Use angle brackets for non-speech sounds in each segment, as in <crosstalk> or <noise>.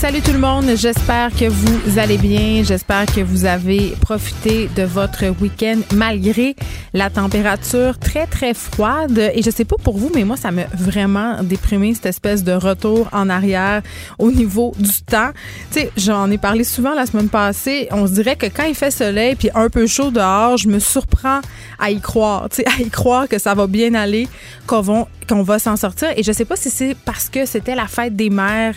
Salut tout le monde, j'espère que vous allez bien, j'espère que vous avez profité de votre week-end malgré la température très très froide et je sais pas pour vous mais moi ça m'a vraiment déprimé cette espèce de retour en arrière au niveau du temps. Tu sais, j'en ai parlé souvent la semaine passée, on se dirait que quand il fait soleil puis un peu chaud dehors, je me surprends à y croire, tu sais, à y croire que ça va bien aller, qu'on va, qu'on va s'en sortir et je sais pas si c'est parce que c'était la fête des mères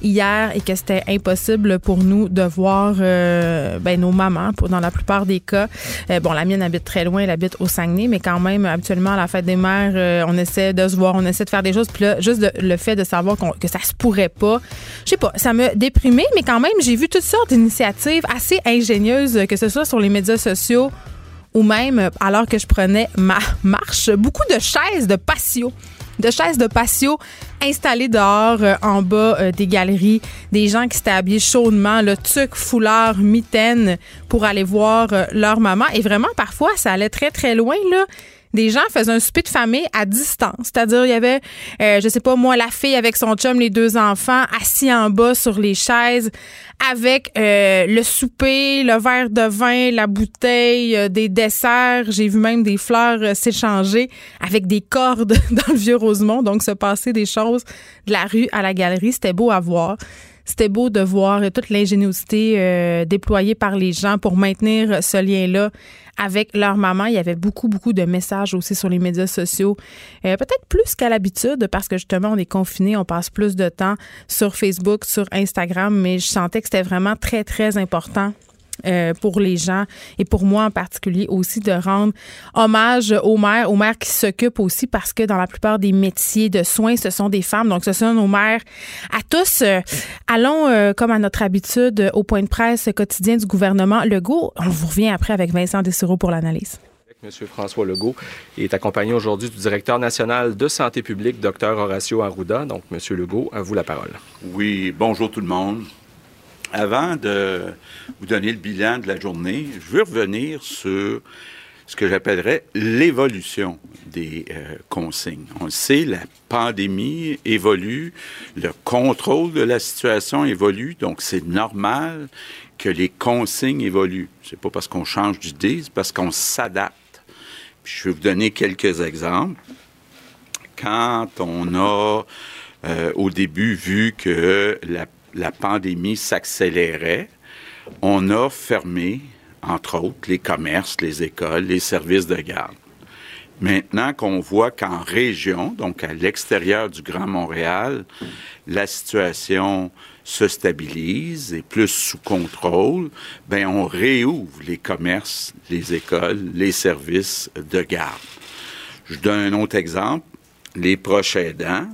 hier que c'était impossible pour nous de voir euh, ben, nos mamans, dans la plupart des cas. Euh, bon, la mienne habite très loin, elle habite au Saguenay, mais quand même, habituellement, à la fête des mères, euh, on essaie de se voir, on essaie de faire des choses. Puis là, juste le fait de savoir que ça se pourrait pas, je sais pas, ça m'a déprimé, mais quand même, j'ai vu toutes sortes d'initiatives assez ingénieuses, que ce soit sur les médias sociaux ou même alors que je prenais ma marche, beaucoup de chaises de patio de chaises de patio installées dehors euh, en bas euh, des galeries, des gens qui s'étaient habillés chaudement, le tuc, foulard, mitaine pour aller voir euh, leur maman. Et vraiment, parfois, ça allait très, très loin, là des gens faisaient un souper de famille à distance. C'est-à-dire, il y avait, euh, je sais pas, moi, la fille avec son chum, les deux enfants, assis en bas sur les chaises, avec euh, le souper, le verre de vin, la bouteille, euh, des desserts. J'ai vu même des fleurs euh, s'échanger avec des cordes <laughs> dans le vieux Rosemont. Donc, se passer des choses de la rue à la galerie, c'était beau à voir. C'était beau de voir toute l'ingéniosité déployée par les gens pour maintenir ce lien-là avec leur maman. Il y avait beaucoup, beaucoup de messages aussi sur les médias sociaux. Euh, peut-être plus qu'à l'habitude parce que justement, on est confiné, on passe plus de temps sur Facebook, sur Instagram, mais je sentais que c'était vraiment très, très important euh, pour les gens et pour moi en particulier aussi de rendre hommage aux mères, aux mères qui s'occupent aussi parce que dans la plupart des métiers de soins, ce sont des femmes. Donc, ce sont nos mères à tous. Euh, allons, euh, comme à notre habitude, au point de presse quotidien du gouvernement Legault. On vous revient après avec Vincent Dessureau pour l'analyse. Monsieur François Legault est accompagné aujourd'hui du directeur national de santé publique, Dr Horacio Arruda. Donc, Monsieur Legault, à vous la parole. Oui, bonjour tout le monde. Avant de vous donner le bilan de la journée, je veux revenir sur ce que j'appellerais l'évolution des euh, consignes. On le sait, la pandémie évolue, le contrôle de la situation évolue, donc c'est normal que les consignes évoluent. C'est pas parce qu'on change d'idée, c'est parce qu'on s'adapte. je vais vous donner quelques exemples. Quand on a euh, au début vu que la la pandémie s'accélérait, on a fermé, entre autres, les commerces, les écoles, les services de garde. Maintenant qu'on voit qu'en région, donc à l'extérieur du Grand Montréal, la situation se stabilise et plus sous contrôle, ben on réouvre les commerces, les écoles, les services de garde. Je donne un autre exemple. Les proches aidants,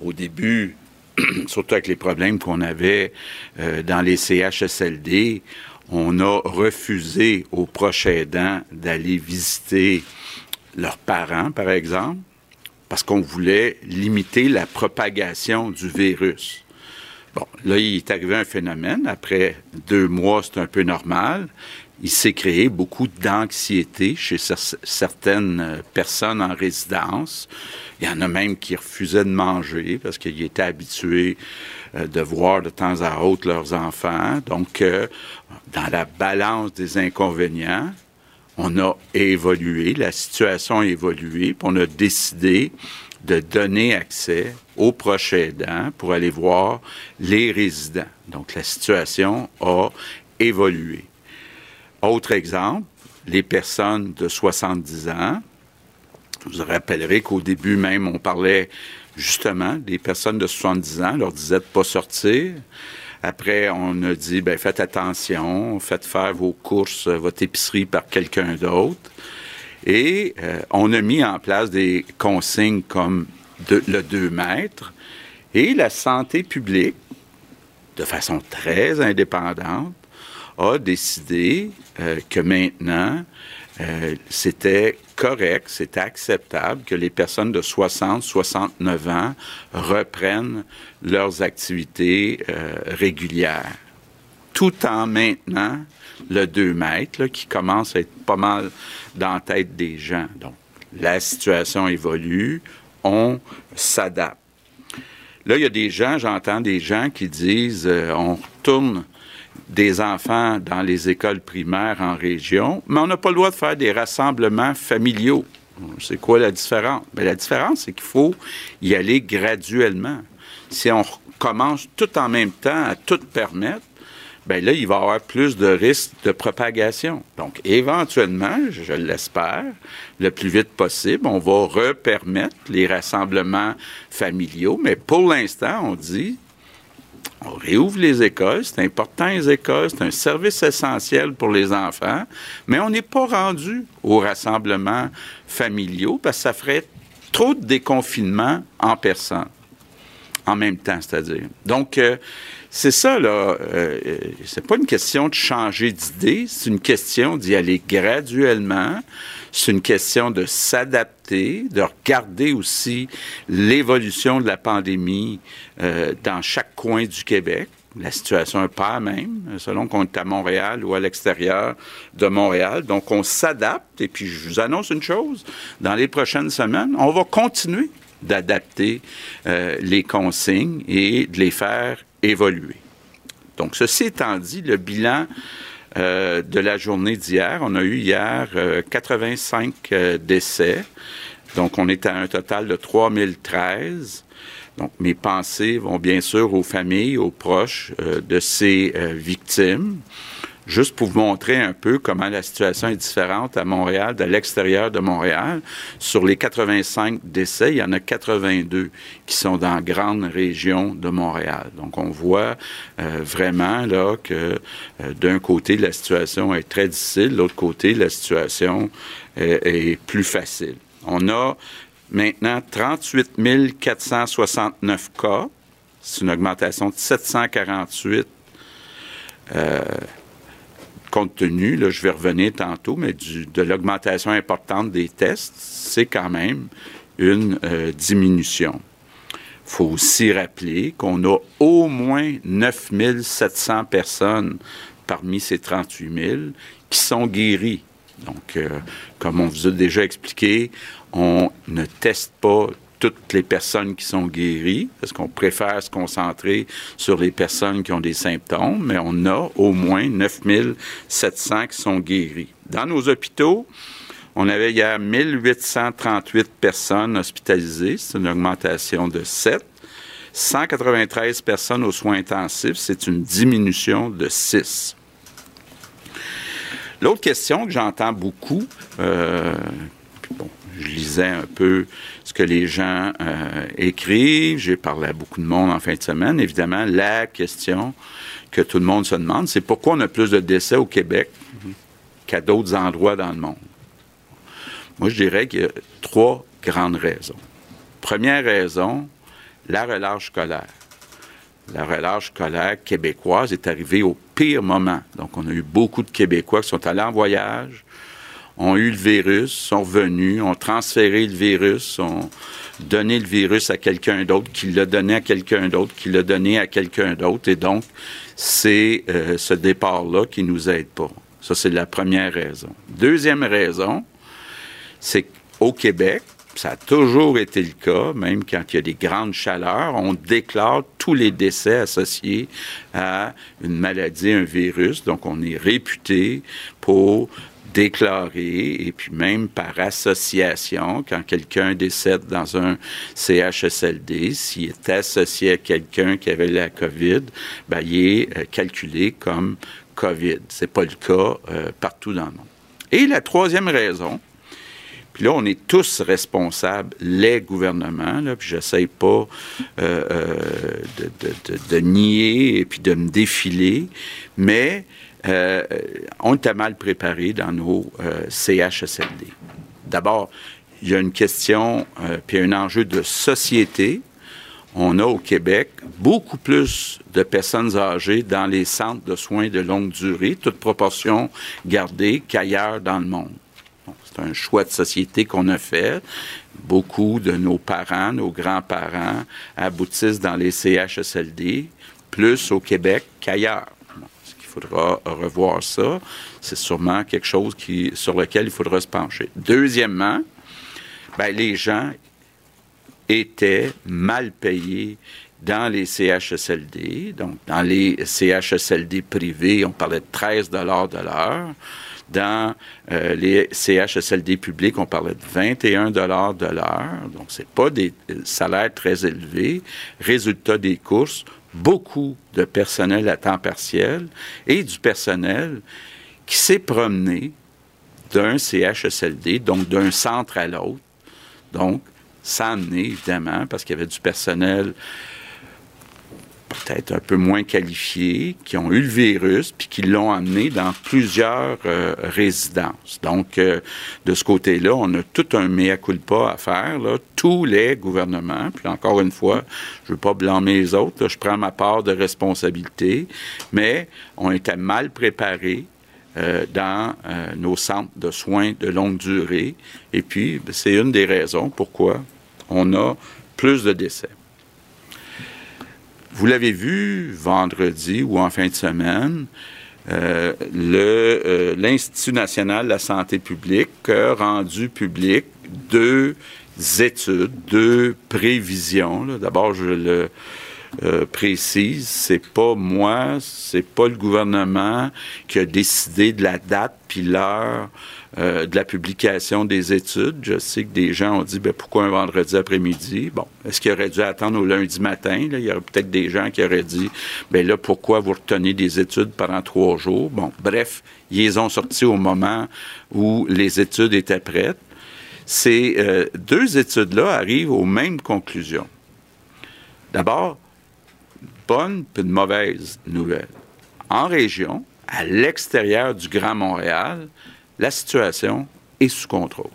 au début, <clears throat> surtout avec les problèmes qu'on avait euh, dans les CHSLD, on a refusé aux proches aidants d'aller visiter leurs parents, par exemple, parce qu'on voulait limiter la propagation du virus. Bon, là, il est arrivé un phénomène. Après deux mois, c'est un peu normal. Il s'est créé beaucoup d'anxiété chez certaines personnes en résidence. Il y en a même qui refusaient de manger parce qu'ils étaient habitués euh, de voir de temps à autre leurs enfants. Donc, euh, dans la balance des inconvénients, on a évolué, la situation a évolué, puis on a décidé de donner accès aux proches aidants pour aller voir les résidents. Donc, la situation a évolué. Autre exemple, les personnes de 70 ans. Vous rappellerez qu'au début même, on parlait justement des personnes de 70 ans, leur disait de pas sortir. Après, on a dit, ben, faites attention, faites faire vos courses, votre épicerie par quelqu'un d'autre. Et euh, on a mis en place des consignes comme le 2 mètres. Et la santé publique, de façon très indépendante, a décidé euh, que maintenant, euh, c'était correct, c'était acceptable que les personnes de 60, 69 ans reprennent leurs activités euh, régulières, tout en maintenant le 2 mètres, qui commence à être pas mal dans la tête des gens. Donc, la situation évolue, on s'adapte. Là, il y a des gens, j'entends des gens qui disent euh, on retourne des enfants dans les écoles primaires en région, mais on n'a pas le droit de faire des rassemblements familiaux. C'est quoi la différence? Ben, la différence, c'est qu'il faut y aller graduellement. Si on commence tout en même temps à tout permettre, ben là, il va y avoir plus de risques de propagation. Donc, éventuellement, je l'espère, le plus vite possible, on va repermettre les rassemblements familiaux, mais pour l'instant, on dit, on réouvre les écoles, c'est important les écoles, c'est un service essentiel pour les enfants, mais on n'est pas rendu aux rassemblements familiaux parce que ça ferait trop de déconfinement en personne, en même temps, c'est-à-dire. Donc, euh, c'est ça, là. Euh, c'est pas une question de changer d'idée, c'est une question d'y aller graduellement. C'est une question de s'adapter, de regarder aussi l'évolution de la pandémie euh, dans chaque coin du Québec. La situation n'est pas même, selon qu'on est à Montréal ou à l'extérieur de Montréal. Donc, on s'adapte. Et puis, je vous annonce une chose, dans les prochaines semaines, on va continuer d'adapter euh, les consignes et de les faire évoluer. Donc, ceci étant dit, le bilan euh, de la journée d'hier, on a eu hier 85 euh, euh, décès. Donc, on est à un total de 3013. Donc, mes pensées vont bien sûr aux familles, aux proches de ces victimes juste pour vous montrer un peu comment la situation est différente à Montréal, de l'extérieur de Montréal. Sur les 85 décès, il y en a 82 qui sont dans la grande région de Montréal. Donc, on voit euh, vraiment là que euh, d'un côté, la situation est très difficile, de l'autre côté, la situation est, est plus facile. On a maintenant 38 469 cas. C'est une augmentation de 748 euh, compte tenu, là, je vais revenir tantôt, mais de l'augmentation importante des tests, c'est quand même une euh, diminution. Il faut aussi rappeler qu'on a au moins 9700 personnes parmi ces 38 000 qui sont guéries. Donc, euh, comme on vous a déjà expliqué, on ne teste pas toutes les personnes qui sont guéries, parce qu'on préfère se concentrer sur les personnes qui ont des symptômes, mais on a au moins 9700 qui sont guéries. Dans nos hôpitaux, on avait hier 1838 personnes hospitalisées, c'est une augmentation de 7. 193 personnes aux soins intensifs, c'est une diminution de 6. L'autre question que j'entends beaucoup, euh, bon, je lisais un peu ce que les gens euh, écrivent. J'ai parlé à beaucoup de monde en fin de semaine. Évidemment, la question que tout le monde se demande, c'est pourquoi on a plus de décès au Québec qu'à d'autres endroits dans le monde? Moi, je dirais qu'il y a trois grandes raisons. Première raison, la relâche scolaire. La relâche scolaire québécoise est arrivée au pire moment. Donc, on a eu beaucoup de Québécois qui sont allés en voyage, ont eu le virus, sont revenus, ont transféré le virus, ont donné le virus à quelqu'un d'autre, qui l'a donné à quelqu'un d'autre, qui l'a donné à quelqu'un d'autre. Et donc, c'est euh, ce départ-là qui nous aide pas. Ça, c'est la première raison. Deuxième raison, c'est qu'au Québec, ça a toujours été le cas, même quand il y a des grandes chaleurs, on déclare tous les décès associés à une maladie, un virus. Donc, on est réputé pour déclaré et puis même par association, quand quelqu'un décède dans un CHSLD, s'il est associé à quelqu'un qui avait la COVID, ben, il est euh, calculé comme COVID. C'est pas le cas euh, partout dans le monde. Et la troisième raison, puis là, on est tous responsables, les gouvernements, puis j'essaye pas euh, de, de, de, nier et puis de me défiler, mais euh, on était mal préparés dans nos euh, CHSLD. D'abord, il y a une question, euh, puis un enjeu de société. on a au Québec beaucoup plus de personnes âgées dans les centres de soins de longue durée, toute proportion gardée, qu'ailleurs dans le monde. C'est un choix de société qu'on a fait. Beaucoup de nos parents, nos grands-parents aboutissent dans les CHSLD, plus au Québec qu'ailleurs. Faudra revoir ça. C'est sûrement quelque chose qui, sur lequel il faudra se pencher. Deuxièmement, ben, les gens étaient mal payés dans les CHSLD. Donc, dans les CHSLD privés, on parlait de 13 de l'heure. Dans euh, les CHSLD publics, on parlait de 21 de l'heure. Donc, c'est pas des salaires très élevés. Résultat des courses, beaucoup de personnel à temps partiel et du personnel qui s'est promené d'un CHSLD, donc d'un centre à l'autre. Donc, sans amener, évidemment, parce qu'il y avait du personnel peut-être un peu moins qualifiés, qui ont eu le virus, puis qui l'ont amené dans plusieurs euh, résidences. Donc, euh, de ce côté-là, on a tout un mea culpa à faire, là, tous les gouvernements, puis encore une fois, je ne veux pas blâmer les autres, je prends ma part de responsabilité, mais on était mal préparés euh, dans nos centres de soins de longue durée, et puis ben, c'est une des raisons pourquoi on a plus de décès. Vous l'avez vu vendredi ou en fin de semaine, euh, euh, l'Institut national de la santé publique a rendu public deux études, deux prévisions. D'abord, je le euh, précise, c'est pas moi, c'est pas le gouvernement qui a décidé de la date puis l'heure euh, de la publication des études. Je sais que des gens ont dit ben, pourquoi un vendredi après-midi? Bon, est-ce qu'il aurait dû attendre au lundi matin Il y aurait peut-être des gens qui auraient dit ben là, pourquoi vous retenez des études pendant trois jours? Bon, bref, ils les ont sortis au moment où les études étaient prêtes. Ces euh, deux études-là arrivent aux mêmes conclusions. D'abord, bonne puis une mauvaise nouvelle. En région, à l'extérieur du Grand Montréal, la situation est sous contrôle.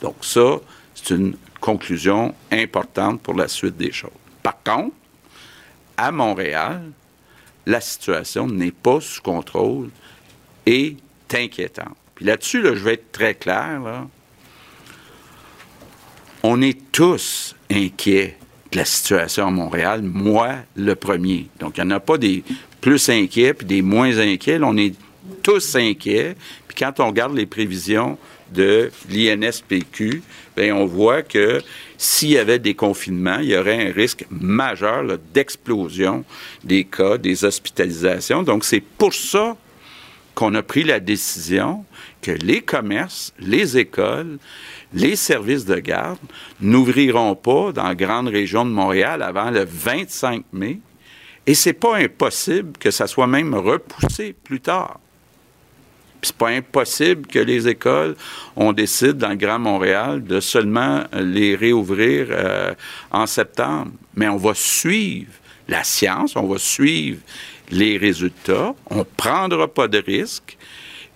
Donc ça, c'est une conclusion importante pour la suite des choses. Par contre, à Montréal, la situation n'est pas sous contrôle et inquiétante. Puis là-dessus, je vais être très clair. On est tous inquiets de la situation à Montréal, moi le premier. Donc, il n'y en a pas des plus inquiets puis des moins inquiets. on est tous inquiets quand on regarde les prévisions de l'INSPQ, bien, on voit que s'il y avait des confinements, il y aurait un risque majeur d'explosion des cas, des hospitalisations. Donc, c'est pour ça qu'on a pris la décision que les commerces, les écoles, les services de garde n'ouvriront pas dans la grande région de Montréal avant le 25 mai. Et c'est pas impossible que ça soit même repoussé plus tard c'est pas impossible que les écoles, on décide dans le Grand Montréal de seulement les réouvrir euh, en septembre. Mais on va suivre la science, on va suivre les résultats, on ne prendra pas de risques.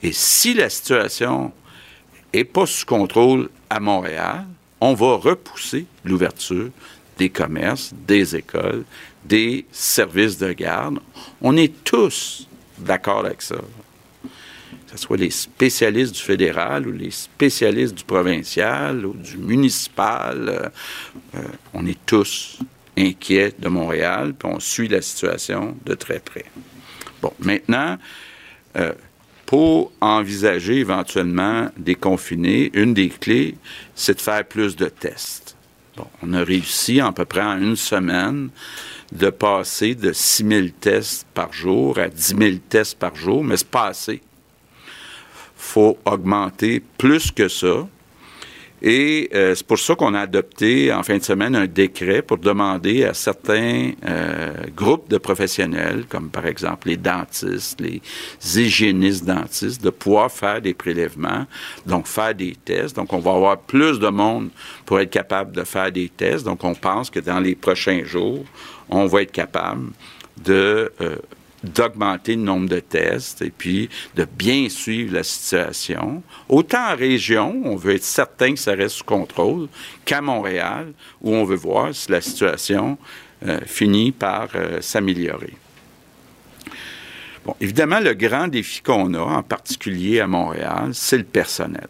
Et si la situation n'est pas sous contrôle à Montréal, on va repousser l'ouverture des commerces, des écoles, des services de garde. On est tous d'accord avec ça que ce soit les spécialistes du fédéral ou les spécialistes du provincial ou du municipal, euh, euh, on est tous inquiets de Montréal, puis on suit la situation de très près. Bon, maintenant, euh, pour envisager éventuellement des confinés, une des clés, c'est de faire plus de tests. Bon, on a réussi à peu près en une semaine de passer de 6 000 tests par jour à 10 000 tests par jour, mais c'est pas assez faut augmenter plus que ça. Et euh, c'est pour ça qu'on a adopté en fin de semaine un décret pour demander à certains euh, groupes de professionnels, comme par exemple les dentistes, les hygiénistes dentistes, de pouvoir faire des prélèvements, donc faire des tests. Donc on va avoir plus de monde pour être capable de faire des tests. Donc on pense que dans les prochains jours, on va être capable de euh, d'augmenter le nombre de tests et puis de bien suivre la situation. Autant en région, on veut être certain que ça reste sous contrôle, qu'à Montréal, où on veut voir si la situation finit par s'améliorer. Bon, évidemment, le grand défi qu'on a, en particulier à Montréal, c'est le personnel.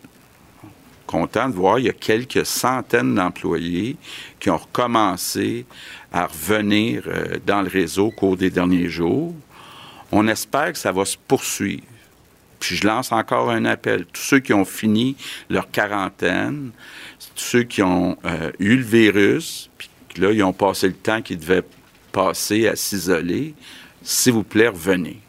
Content de voir, il y a quelques centaines d'employés qui ont recommencé à revenir euh, dans le réseau au cours des derniers jours. On espère que ça va se poursuivre. Puis je lance encore un appel. Tous ceux qui ont fini leur quarantaine, tous ceux qui ont euh, eu le virus, puis là, ils ont passé le temps qu'ils devaient passer à s'isoler, s'il vous plaît, revenez.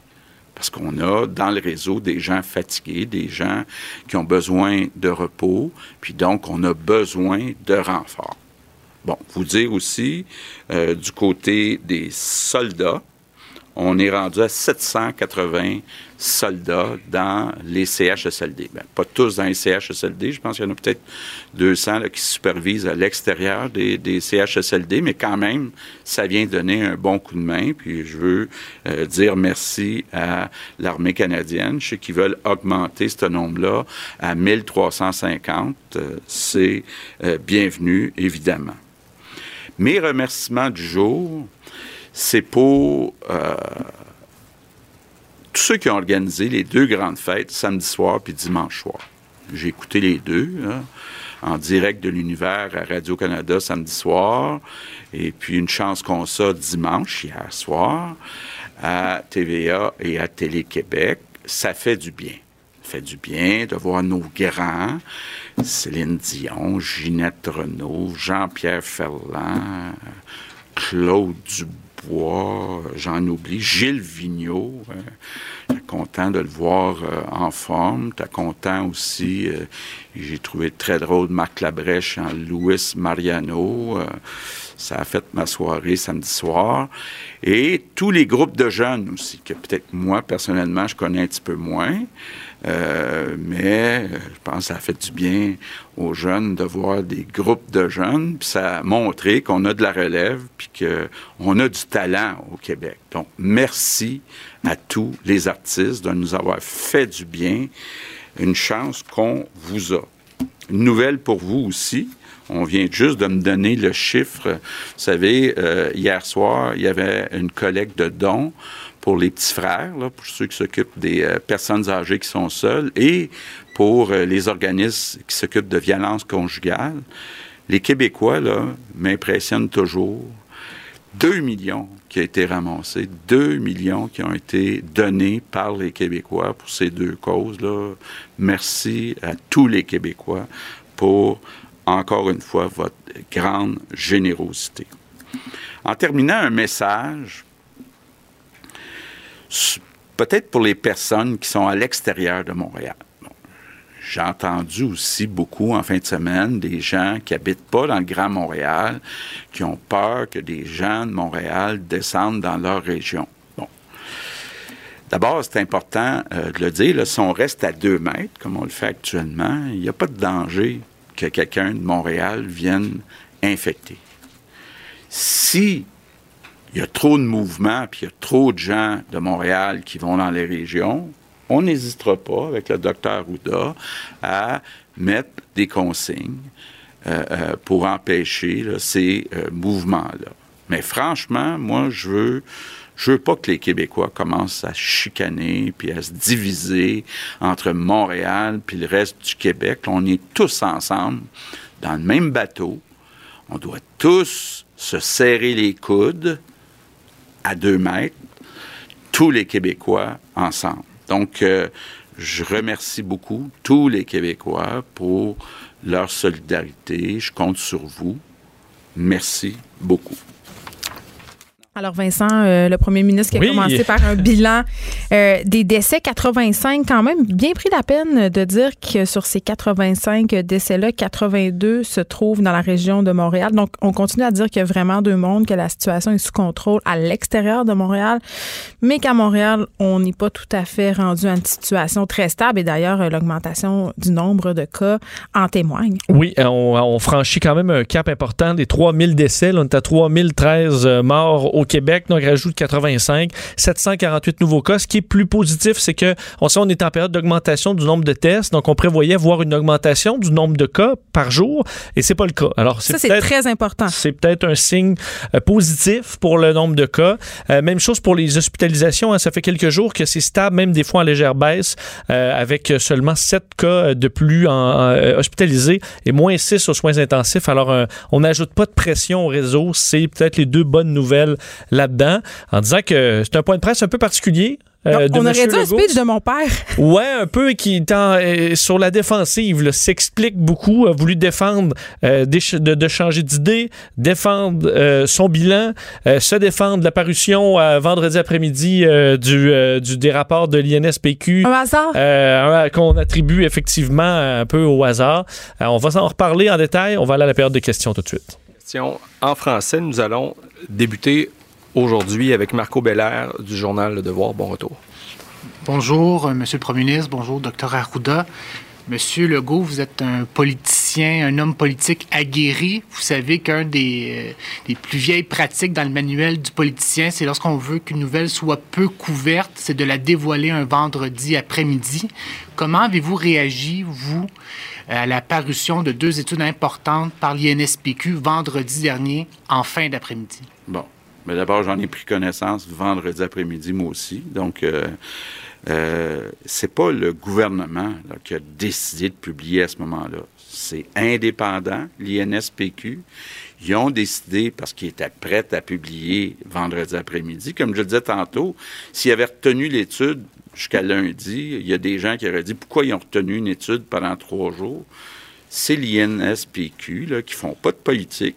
Parce qu'on a dans le réseau des gens fatigués, des gens qui ont besoin de repos, puis donc on a besoin de renfort. Bon, vous dire aussi, euh, du côté des soldats, on est rendu à 780 soldats dans les CHSLD. Ben, pas tous dans les CHSLD, je pense qu'il y en a peut-être 200 qui supervisent à l'extérieur des, CHSLD, mais quand même, ça vient donner un bon coup de main. Puis je veux euh, dire merci à l'armée canadienne. Je sais qu'ils veulent augmenter ce nombre-là à 1350. Euh, c'est euh, bienvenu, évidemment. Mes remerciements du jour, c'est pour euh, tous ceux qui ont organisé les deux grandes fêtes, samedi soir puis dimanche soir. J'ai écouté les deux, hein, en direct de l'univers à Radio-Canada samedi soir, et puis une chance qu'on ça dimanche, hier soir, à TVA et à Télé-Québec. Ça fait du bien. Fait du bien de voir nos grands, Céline Dion, Ginette Renault, Jean-Pierre Ferland, Claude Dubois, j'en oublie, Gilles Vigneault, euh, content de le voir euh, en forme. T'es content aussi, euh, j'ai trouvé très drôle Marc Labrèche en Louis Mariano. ça a fait ma soirée samedi soir. Et tous les groupes de jeunes aussi, que peut-être moi, personnellement, je connais un petit peu moins. Euh, mais je pense que ça a fait du bien aux jeunes de voir des groupes de jeunes, puis ça a montré qu'on a de la relève, puis qu'on a du talent au Québec. Donc, merci à tous les artistes de nous avoir fait du bien. Une chance qu'on vous a. Une nouvelle pour vous aussi. On vient juste de me donner le chiffre. Vous savez, euh, hier soir, il y avait une collecte de dons pour les petits frères, pour ceux qui s'occupent des euh, personnes âgées qui sont seules, et pour euh, les organismes qui s'occupent de violences conjugales. Les Québécois, là, m'impressionnent toujours. Deux millions qui ont été ramassés, deux millions qui ont été donnés par les Québécois pour ces deux causes-là. Merci à tous les Québécois pour, encore une fois, votre grande générosité. En terminant, un message peut-être pour les personnes qui sont à l'extérieur de Montréal. J'ai entendu aussi beaucoup en fin de semaine des gens qui habitent pas dans le Grand Montréal, qui ont peur que des gens de Montréal descendent dans leur région. D'abord, c'est important euh, de le dire, si on reste à deux mètres, comme on le fait actuellement, il n'y a pas de danger que quelqu'un de Montréal vienne infecter. Si il y a trop de mouvements, puis il y a trop de gens de Montréal qui vont dans les régions, on n'hésitera pas, avec le docteur Ouda, à mettre des consignes euh, euh, pour empêcher ces euh, mouvements-là. Mais franchement, moi, je veux, je veux pas que les Québécois commencent à chicaner puis à se diviser entre Montréal puis le reste du Québec. On est tous ensemble dans le même bateau. On doit tous se serrer les coudes à deux mètres, tous les Québécois ensemble. Donc, euh, je remercie beaucoup tous les Québécois pour leur solidarité. Je compte sur vous. Merci beaucoup. Alors Vincent, euh, le premier ministre qui a commencé par un bilan euh, des décès, 85 quand même, bien pris la peine de dire que sur ces 85 décès-là, 82 se trouvent dans la région de Montréal. Donc on continue à dire qu'il y a vraiment deux mondes, que la situation est sous contrôle à l'extérieur de Montréal, mais qu'à Montréal, on n'est pas tout à fait rendu à une situation très stable. Et d'ailleurs, l'augmentation du nombre de cas en témoigne. Oui, on, on, franchit quand même un cap important des 3000 décès. Là, on est à 3013 morts au Québec, donc rajoute 85, 748 nouveaux cas. Ce qui est plus positif, c'est que on sait on est en période d'augmentation du nombre de tests, donc on prévoyait voir une augmentation du nombre de cas par jour, et c'est pas le cas. Alors ça c'est très important. C'est peut-être un signe euh, positif pour le nombre de cas. Euh, même chose pour les hospitalisations. Hein. ça fait quelques jours que c'est stable, même des fois en légère baisse, euh, avec seulement 7 cas de plus en, hospitalisés et moins 6 aux soins intensifs. Alors on n'ajoute pas de pression au réseau. C'est peut-être les deux bonnes nouvelles là-dedans, en disant que c'est un point de presse un peu particulier. Euh, on aurait dit un speech de mon père. Ouais, un peu qui est euh, sur la défensive, s'explique beaucoup, a voulu défendre, euh, de, changer d'idée, défendre son bilan, se défendre la parution vendredi après-midi du, du, des rapports de l'INSPQ. Un hasard? Qu'on attribue effectivement un peu au hasard. on va en reparler en détail. On va aller à la période de questions tout de suite. Question en français. Nous allons débuter aujourd'hui avec Marco Belair du journal Le Devoir. Bon retour. Bonjour, euh, Monsieur le Premier ministre. Bonjour, Dr. Arruda. Monsieur Legault, vous êtes un politicien, un homme politique aguerri. Vous savez qu'un des, euh, des, plus vieilles pratiques dans le manuel du politicien, c'est lorsqu'on veut qu'une nouvelle soit peu couverte, c'est de la dévoiler un vendredi après-midi. Comment avez-vous réagi, vous, à la parution de deux études importantes par l'INSPQ vendredi dernier en fin d'après-midi? Bon, mais d'abord, j'en ai pris connaissance vendredi après-midi, moi aussi. Donc, euh, euh, c'est pas le gouvernement qui a décidé de publier à ce moment-là. C'est indépendant, l'INSPQ. Ils ont décidé, parce qu'ils étaient prêts à publier vendredi après-midi, comme je le disais tantôt, s'ils avaient retenu l'étude jusqu'à lundi, il y a des gens qui auraient dit pourquoi ils ont retenu une étude pendant trois jours? C'est l'INSPQ là, qui font pas de politique,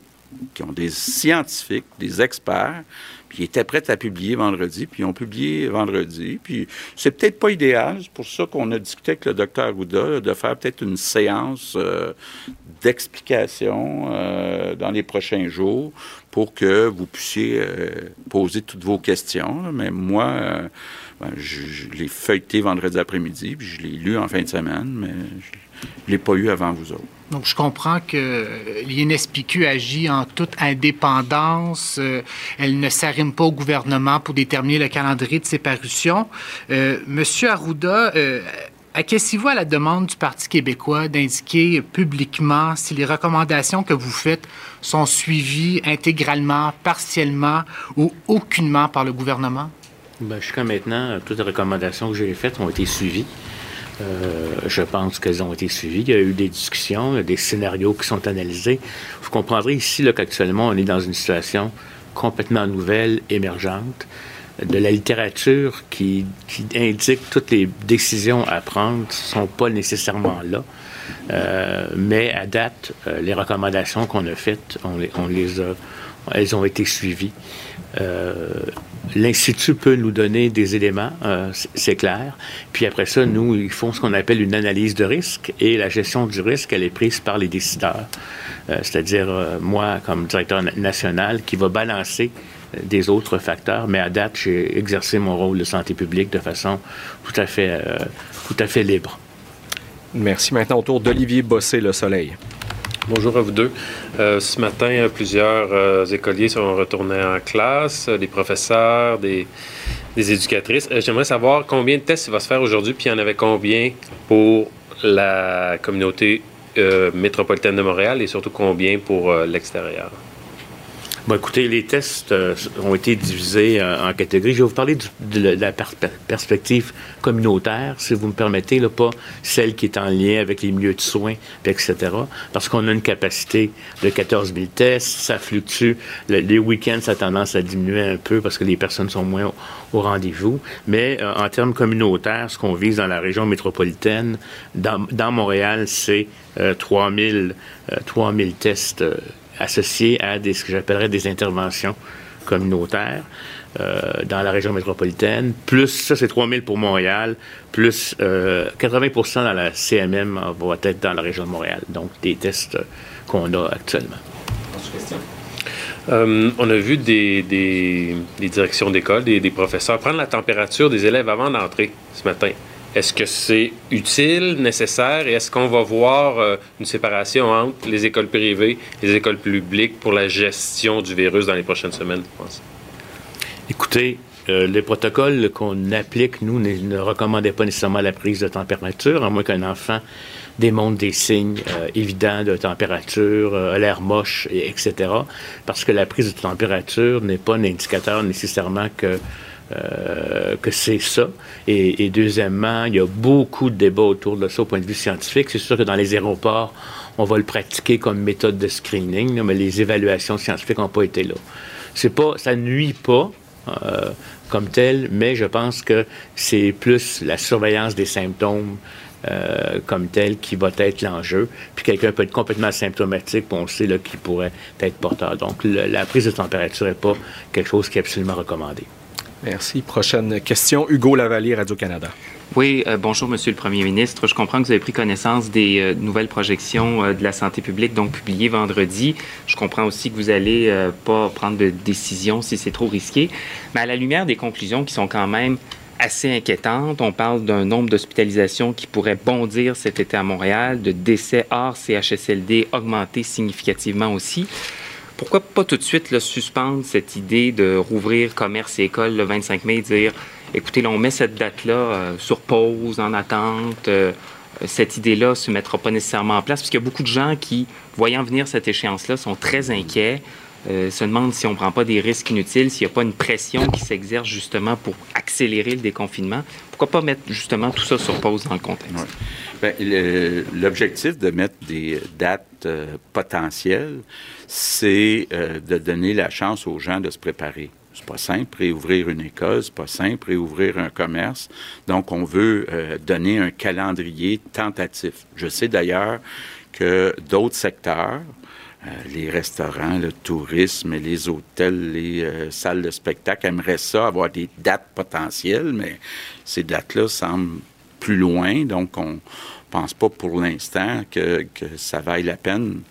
qui ont des scientifiques, des experts, puis ils étaient prêts à publier vendredi, puis ils ont publié vendredi. Puis c'est peut-être pas idéal, c'est pour ça qu'on a discuté avec le docteur Arruda de faire peut-être une séance euh, d'explication euh, dans les prochains jours pour que vous puissiez euh, poser toutes vos questions. Mais moi, ben, je, l'ai feuilleté vendredi après-midi, puis je l'ai lu en fin de semaine, mais je ne l'ai pas eu avant vous autres. Donc, je comprends que l'INSPQ agit en toute indépendance. Euh, elle ne s'arrime pas au gouvernement pour déterminer le calendrier de ses parutions. Euh, Monsieur Arruda, euh, acquiescez-vous à la demande du Parti québécois d'indiquer publiquement si les recommandations que vous faites sont suivies intégralement, partiellement ou aucunement par le gouvernement? Bien, jusqu'à maintenant, toutes les recommandations que j'ai faites ont été suivies. Euh, je pense qu'elles ont été suivies. Il y a eu des discussions, des scénarios qui sont analysés. Vous comprendrez ici qu'actuellement, on est dans une situation complètement nouvelle, émergente, de la littérature qui, indique toutes les décisions à prendre ne sont pas nécessairement là. Euh, mais à date, euh, les recommandations qu'on a faites, on les a, elles ont été suivies. L'Institut peut nous donner des éléments, euh, c'est clair. Puis après ça, nous, ils font ce qu'on appelle une analyse de risque et la gestion du risque, elle est prise par les décideurs. Euh, c'est-à-dire, moi, comme directeur national, qui va balancer des autres facteurs, mais à date, j'ai exercé mon rôle de santé publique de façon tout à fait, tout à fait libre. Merci. Maintenant, autour d'Olivier Bossé, Le Soleil. Bonjour à vous deux. Euh, ce matin, plusieurs euh, écoliers sont retournés en classe, des professeurs, des, éducatrices. Euh, j'aimerais savoir combien de tests il va se faire aujourd'hui, puis il y en avait combien pour la communauté métropolitaine de Montréal et surtout combien pour l'extérieur? Bon, écoutez, les tests euh, ont été divisés euh, en catégories. Je vais vous parler de, la perspective communautaire, si vous me permettez, là, pas celle qui est en lien avec les milieux de soins, etc. Parce qu'on a une capacité de 14 000 tests, ça fluctue. les week-ends, ça a tendance à diminuer un peu parce que les personnes sont moins au, rendez-vous. Mais euh, en termes communautaires, ce qu'on vise dans la région métropolitaine, dans, dans Montréal, c'est 3 000, 000 tests associés à ce que j'appellerais des interventions communautaires euh, dans la région métropolitaine, plus, ça c'est 3 000 pour Montréal, plus 80% euh, dans la CMM va être dans la région de Montréal. Donc, des tests qu'on a actuellement. Euh, on a vu des, directions d'école, des, professeurs prendre la température des élèves avant d'entrer ce matin. Est-ce que c'est utile, nécessaire, et est-ce qu'on va voir euh, une séparation entre les écoles privées et les écoles publiques pour la gestion du virus dans les prochaines semaines, vous pensez? Écoutez, euh, les protocoles qu'on applique, nous, ne, ne recommandaient pas nécessairement la prise de température, à moins qu'un enfant démontre des signes euh, évidents de température, euh, l'air moche, et, etc. Parce que la prise de température n'est pas un indicateur nécessairement que euh, que c'est ça. Et, deuxièmement, il y a beaucoup de débats autour de ça au point de vue scientifique. C'est sûr que dans les aéroports, on va le pratiquer comme méthode de screening, mais les évaluations scientifiques n'ont pas été là. C'est pas, ça nuit pas. Euh, comme tel, mais je pense que c'est plus la surveillance des symptômes euh, comme tel qui va être l'enjeu. Puis quelqu'un peut être complètement asymptomatique, puis on sait qu'il pourrait être porteur. Donc le, la prise de température n'est pas quelque chose qui est absolument recommandé. Merci. Prochaine question. Hugo Lavallée, Radio-Canada. Oui, euh, bonjour, Monsieur le Premier ministre. Je comprends que vous avez pris connaissance des euh, nouvelles projections euh, de la santé publique, donc publiées vendredi. Je comprends aussi que vous allez euh, pas prendre de décision si c'est trop risqué. Mais à la lumière des conclusions qui sont quand même assez inquiétantes, on parle d'un nombre d'hospitalisations qui pourrait bondir cet été à Montréal, de décès hors CHSLD augmenter significativement aussi pourquoi pas tout de suite là, suspendre cette idée de rouvrir commerce et école le 25 mai et dire écoutez, là, on met cette date-là euh, sur pause, en attente. Euh, cette idée-là ne se mettra pas nécessairement en place, parce qu'il y a beaucoup de gens qui, voyant venir cette échéance-là, sont très inquiets, euh, se demandent si on ne prend pas des risques inutiles, s'il n'y a pas une pression qui s'exerce justement pour accélérer le déconfinement. Pourquoi pas mettre justement tout ça sur pause dans le contexte? Ben, L'objectif de mettre des dates euh, potentielles, c'est euh, de donner la chance aux gens de se préparer. C'est pas simple réouvrir une école, c'est pas simple réouvrir un commerce. Donc, on veut euh, donner un calendrier tentatif. Je sais d'ailleurs que d'autres secteurs, euh, les restaurants, le tourisme, les hôtels, les salles de spectacle aimeraient ça, avoir des dates potentielles, mais ces dates-là semblent plus loin, donc on pense pas pour l'instant que, que ça vaille la peine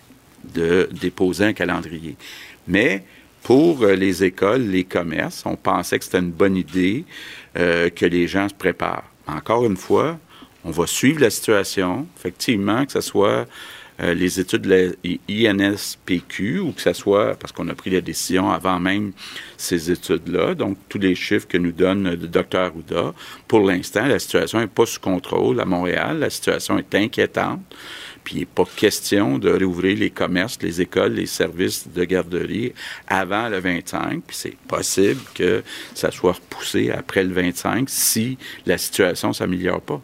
de déposer un calendrier. Mais pour euh, les écoles, les commerces, on pensait que c'était une bonne idée euh, que les gens se préparent. Encore une fois, on va suivre la situation, effectivement, que ce soit euh, les études de la INSPQ ou que ce soit, parce qu'on a pris la décision avant même ces études-là, donc tous les chiffres que nous donne le docteur Arruda, pour l'instant, la situation n'est pas sous contrôle à Montréal, la situation est inquiétante. Puis il n'est pas question de réouvrir les commerces, les écoles, les services de garderie avant le 25. Puis c'est possible que ça soit repoussé après le 25 si la situation ne s'améliore pas.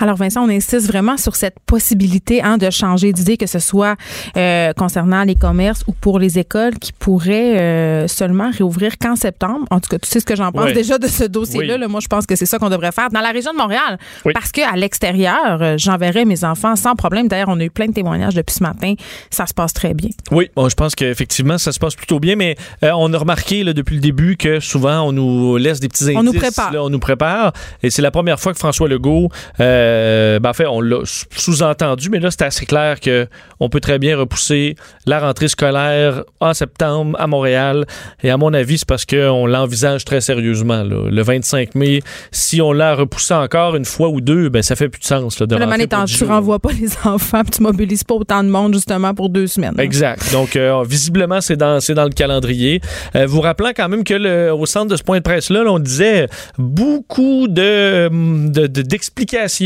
Alors Vincent, on insiste vraiment sur cette possibilité hein, de changer d'idée, que ce soit euh, concernant les commerces ou pour les écoles qui pourraient euh, seulement réouvrir qu'en septembre. En tout cas, tu sais ce que j'en pense Oui. déjà de ce dossier-là. Oui. Là, moi, je pense que c'est ça qu'on devrait faire dans la région de Montréal. Oui. Parce qu'à l'extérieur, euh, j'enverrai mes enfants sans problème. D'ailleurs, on a eu plein de témoignages depuis ce matin. Ça se passe très bien. Oui, bon, je pense qu'effectivement, ça se passe plutôt bien, mais euh, on a remarqué là, depuis le début que souvent, on nous laisse des petits indices. On nous prépare. là, on nous prépare. Et c'est la première fois que François Legault, euh, ben, en fait, on l'a sous- sous-entendu, mais là, c'est assez clair que on peut très bien repousser la rentrée scolaire en septembre à Montréal. Et à mon avis, c'est parce qu'on l'envisage très sérieusement. là. Le 25 mai, si on l'a repoussé encore une fois ou deux, ben ça fait plus de sens. Là, de Le rentrer man pour étant, tu renvoies pas les <laughs> enfants, puis tu mobilises pas autant de monde justement pour deux semaines. Exact. Donc, euh, visiblement, c'est dans, le calendrier. Euh, vous rappelant quand même que le, au centre de ce point de presse-là, là, on disait beaucoup de, de- de-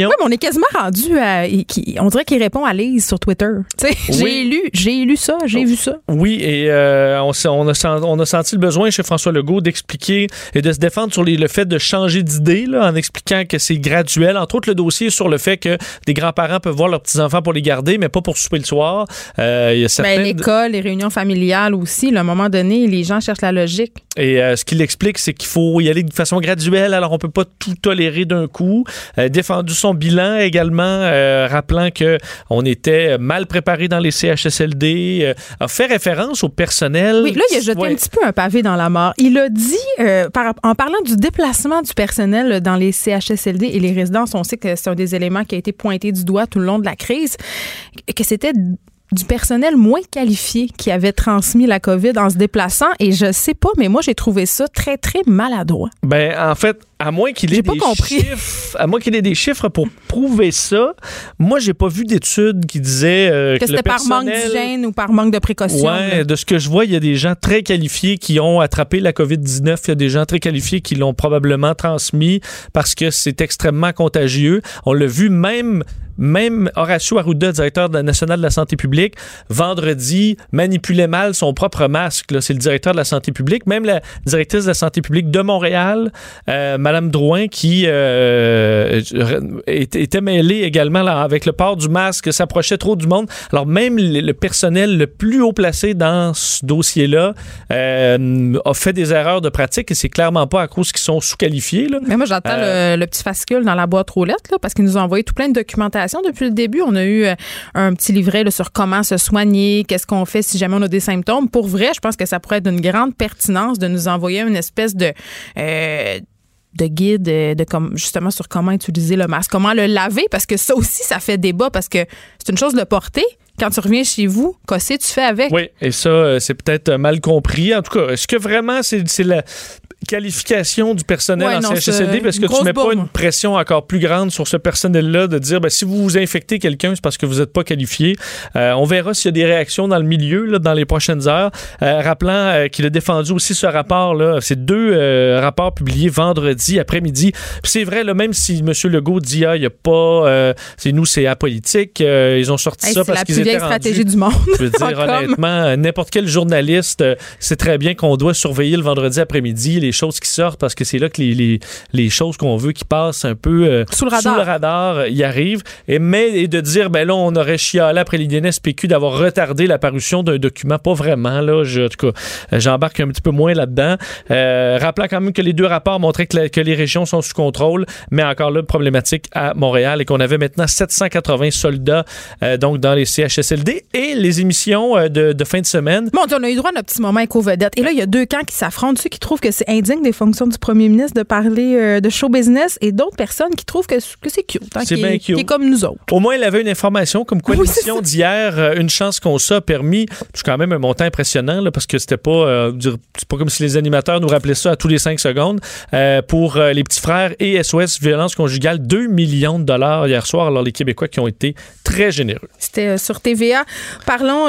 Oui, mais on est quasiment rendu à. On dirait qu'il répond à Lise sur Twitter. <laughs> J'ai lu, j'ai lu ça, j'ai vu ça. Oui, et euh, on, a, sen- on a senti le besoin chez François Legault d'expliquer et de se défendre sur les- le fait de changer d'idée, en expliquant que c'est graduel. Entre autres, le dossier sur le fait que des grands-parents peuvent voir leurs petits-enfants pour les garder, mais pas pour souper le soir. Euh, il y a Ben, certaines... l'école, les réunions familiales aussi. là, à un moment donné, les gens cherchent la logique. Et euh, ce qu'il explique, c'est qu'il faut y aller de façon graduelle, alors on peut pas tout tolérer d'un coup. Défendu son bilan également, euh, rappelant que on était mal préparé dans les CHSLD, euh, a fait référence au personnel. Oui, là, il a jeté Ouais. un petit peu un pavé dans la mort. Il a dit, euh, par- en parlant du déplacement du personnel dans les CHSLD et les résidences, on sait que c'est un des éléments qui a été pointé du doigt tout le long de la crise, que c'était du personnel moins qualifié qui avait transmis la COVID en se déplaçant. Et je sais pas, mais moi, j'ai trouvé ça très, très maladroit. Ben, en fait, À moins qu'il ait qu'il ait des chiffres pour prouver ça. Moi, j'ai pas vu d'études qui disaient euh, Que que, c'était par manque personnel- d'hygiène ou par manque de précaution. Ouais, de ce que je vois, il y a des gens très qualifiés qui ont attrapé la COVID-19. Il y a des gens très qualifiés qui l'ont probablement transmis parce que c'est extrêmement contagieux. On l'a vu même. Même Horacio Arruda, directeur de la nationale de la santé publique, vendredi, manipulait mal son propre masque. C'est le directeur de la santé publique. Même la directrice de la santé publique de Montréal, euh, Madame Drouin, qui euh, était était mêlée également là, avec le port du masque, s'approchait trop du monde. Alors même le, personnel le plus haut placé dans ce dossier-là euh, a fait des erreurs de pratique et c'est clairement pas à cause qu'ils sont sous-qualifiés. Mais moi, j'attends Euh, le, le petit fascicule dans la boîte là, parce qu'ils nous ont envoyé tout plein de documentation depuis le début. On a eu euh, un petit livret sur comment se soigner, qu'est-ce qu'on fait si jamais on a des symptômes. Pour vrai, je pense que ça pourrait être d'une grande pertinence de nous envoyer une espèce de... euh, de guide euh, de comme justement sur comment utiliser le masque, comment le laver parce que ça aussi ça fait débat parce que c'est une chose de le porter quand tu reviens chez vous, que tu fais avec Oui, et ça, c'est peut-être mal compris. En tout cas, est-ce que vraiment c'est la qualification du personnel Ouais, en non, CHSLD? c'est Parce que tu mets pas bourre. une pression encore plus grande sur ce personnel-là de dire, ben, si vous vous infectez quelqu'un, c'est parce que vous n'êtes pas qualifié. Euh, on verra s'il y a des réactions dans le milieu là, dans les prochaines heures. Euh, rappelant euh, qu'il a défendu aussi ce rapport-là. C'est deux euh, rapports publiés vendredi après-midi. C'est vrai, là, même si M. Legault dit, ah, il n'y a pas, c'est nous, c'est apolitique, ils ont sorti Hey, ça c'est parce la qu'ils étaient vieille rendus- stratégie du monde. je veux dire, honnêtement, n'importe quel journaliste sait très bien qu'on doit surveiller le vendredi après-midi les choses qui sortent parce que c'est là que les, les, les choses qu'on veut qui passent un peu euh, Sous le radar. radar, euh, y arrivent. Et, mais et de dire, ben là, on aurait chialé après l'INSPQ d'avoir retardé la parution d'un document. Pas vraiment, là. Je, en tout cas, euh, j'embarque un petit peu moins là-dedans. Euh, rappelant quand même que les deux rapports montraient que, la- que les régions sont sous contrôle, mais encore là, problématique à Montréal et qu'on avait maintenant 780 soldats euh, donc dans les CHSLD et les émissions de, de fin de semaine. Bon, on a eu droit à notre petit moment éco-vedette. Et là, il y a deux camps qui s'affrontent. Ceux qui trouvent que c'est indigne des fonctions du premier ministre de parler euh, de show business et d'autres personnes qui trouvent que, que c'est cute. hein, C'est bien est- cute. qui est comme nous autres. Au moins, il avait une information comme quoi Oui, l'émission d'hier, euh, une chance qu'on ça a permis, c'est quand même un montant impressionnant là, parce que c'était pas, euh, c'est pas comme si les animateurs nous rappelaient ça à tous les cinq secondes. Euh, pour les petits frères et SOS Violence Conjugale, 2 millions de dollars hier soir. Alors les Québécois qui ont été très généreux. C'était sur TVA. Parlons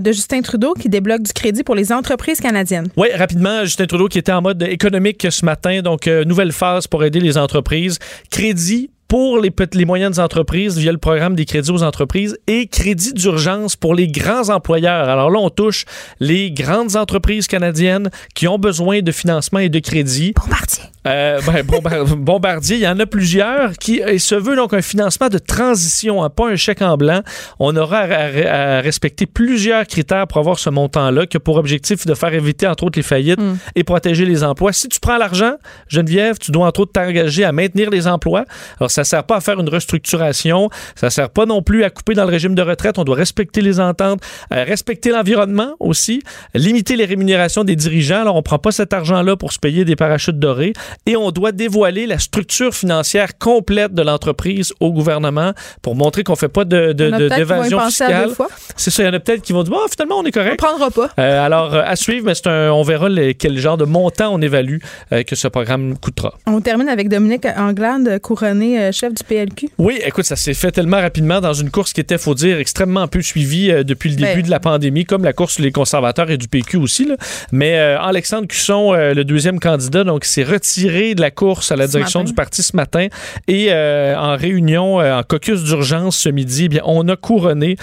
de Justin Trudeau qui débloque du crédit pour les entreprises canadiennes. Oui, rapidement, Justin Trudeau qui était en mode économique ce matin, donc euh, nouvelle phase pour aider les entreprises. Crédit pour les, les moyennes entreprises via le programme des crédits aux entreprises et crédit d'urgence pour les grands employeurs. Alors là, on touche les grandes entreprises canadiennes qui ont besoin de financement et de crédit. Bombardier. Euh, ben, Bombar- <laughs> Bombardier, il y en a plusieurs qui et se veut donc un financement de transition, hein, pas un chèque en blanc. On aura à, à- à respecter plusieurs critères pour avoir ce montant-là, qui a pour objectif de faire éviter entre autres les faillites Mm. et protéger les emplois. Si tu prends l'argent, Geneviève, tu dois entre autres t'engager à maintenir les emplois. Alors ça sert pas à faire une restructuration, ça sert pas non plus à couper dans le régime de retraite. On doit respecter les ententes, euh, respecter l'environnement aussi, limiter les rémunérations des dirigeants. Alors on prend pas cet argent-là pour se payer des parachutes dorés et on doit dévoiler la structure financière complète de l'entreprise au gouvernement pour montrer qu'on fait pas de, de- de- d'évasion penser à fiscale. C'est ça, il y en a peut-être qui vont dire, bon, finalement, on est On ne correct. prendra pas. Euh, alors, euh, à suivre, mais c'est un, on verra les- quel genre de montant on évalue euh, que ce programme coûtera. On termine avec Dominique Anglade, couronné euh, chef du PLQ. Oui, écoute, ça s'est fait tellement rapidement dans une course qui était, faut dire, extrêmement peu suivie euh, depuis le début Ben. de la pandémie, comme la course les conservateurs et du PQ aussi. là. Mais euh, Alexandre Cusson, le deuxième candidat, donc s'est retiré de la course à la Ce direction matin. du parti ce matin et en réunion, en caucus d'urgence ce midi, eh bien, on a couronné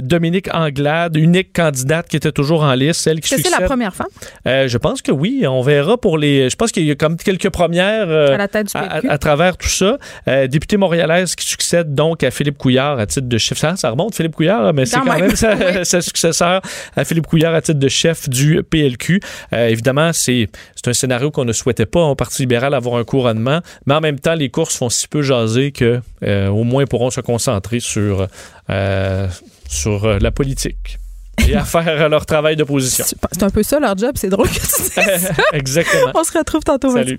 Dominique Anglade, unique candidate qui était toujours en liste, celle qui que c'est la succède. première femme? Je pense que oui. On verra pour les. Je pense qu'il y a comme quelques premières à la tête du à, PLQ? à- à travers tout ça. Euh, députée montréalaise qui succède donc à Philippe Couillard à titre de chef. Ça, ça remonte, Philippe Couillard, mais c'est Quand même. même sa, <laughs> Oui. sa successeur à Philippe Couillard à titre de chef du PLQ. Euh, évidemment, c'est un scénario qu'on ne souhaitait pas au Parti libéral avoir un couronnement, mais en même temps, les courses font si peu jaser que euh, au moins pourront se concentrer sur, euh, sur euh, la politique <laughs> et à faire leur travail d'opposition. C'est un peu ça leur job, c'est drôle que tu <laughs> dises ça. Exactement. On se retrouve tantôt. Salut.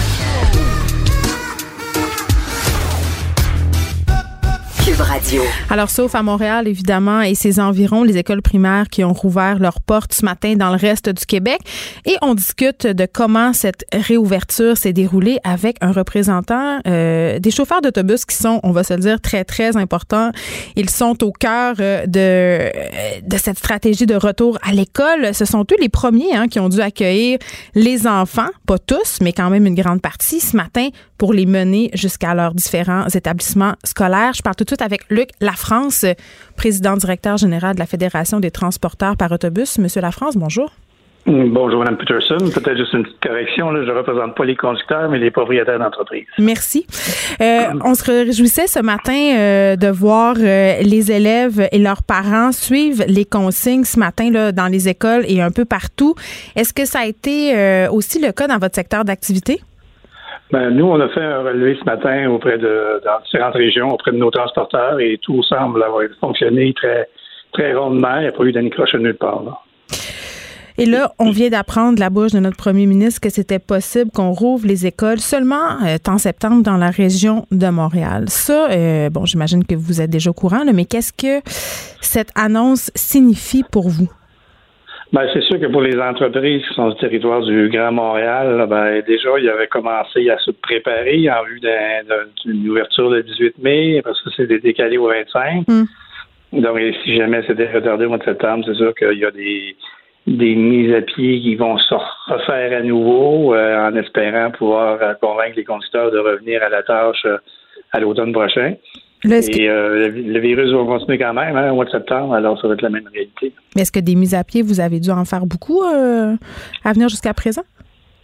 Alors, sauf à Montréal, évidemment, et ses environs, les écoles primaires qui ont rouvert leurs portes ce matin dans le reste du Québec. Et on discute de comment cette réouverture s'est déroulée avec un représentant euh, des chauffeurs d'autobus qui sont, on va se le dire, très, très importants. Ils sont au cœur euh, de, de cette stratégie de retour à l'école. Ce sont eux les premiers hein, qui ont dû accueillir les enfants, pas tous, mais quand même une grande partie, ce matin pour les mener jusqu'à leurs différents établissements scolaires. Je parle tout de suite avec Luc Lafrance, président directeur général de la Fédération des transporteurs par autobus. Monsieur Lafrance, bonjour. Bonjour, Mme Peterson. Peut-être juste une petite correction. Là. Je ne représente pas les conducteurs, mais les propriétaires d'entreprise. Merci. Euh, on se réjouissait ce matin euh, de voir euh, les élèves et leurs parents suivre les consignes ce matin là, dans les écoles et un peu partout. Est-ce que ça a été aussi le cas dans votre secteur d'activité? Ben, nous, on a fait un relevé ce matin auprès de dans différentes régions, auprès de nos transporteurs, et tout semble avoir fonctionné très, très rondement. Il n'y a pas eu d'anicroche nulle part. Et là, on vient d'apprendre de la bouche de notre premier ministre que c'était possible qu'on rouvre les écoles seulement euh, en septembre dans la région de Montréal. Ça, euh, bon, j'imagine que vous êtes déjà au courant, mais qu'est-ce que cette annonce signifie pour vous? Ben, c'est sûr que pour les entreprises qui sont du territoire du Grand Montréal, ben, déjà, ils avaient commencé à se préparer en vue d'une ouverture le 18 mai, parce que c'était décalé au 25. Hmm. Donc, si jamais c'était retardé au mois de septembre, c'est sûr qu'il y a des, des mises à pied qui vont se refaire à nouveau euh, en espérant pouvoir euh, convaincre les conducteurs de revenir à la tâche euh, à l'automne prochain. Et euh, le, virus va continuer quand même hein, au mois de septembre, alors ça va être la même réalité. Mais est-ce que des mises à pied, vous avez dû en faire beaucoup euh, à venir jusqu'à présent?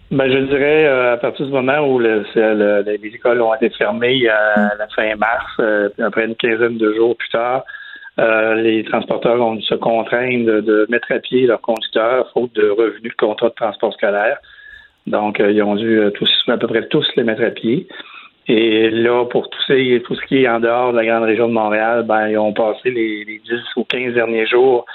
Ben, je dirais euh, à partir du moment où le, les écoles ont été fermées à hum. la fin mars, après une quinzaine de jours plus tard, les transporteurs ont dû se contraindre de, mettre à pied leurs conducteurs faute de revenus de contrat de transport scolaire. Donc, ils ont dû tous, à peu près tous les mettre à pied. Et là, pour tout, ces, tout ce qui est en dehors de la grande région de Montréal, ben, ils ont passé les, les 10 ou 15 derniers jours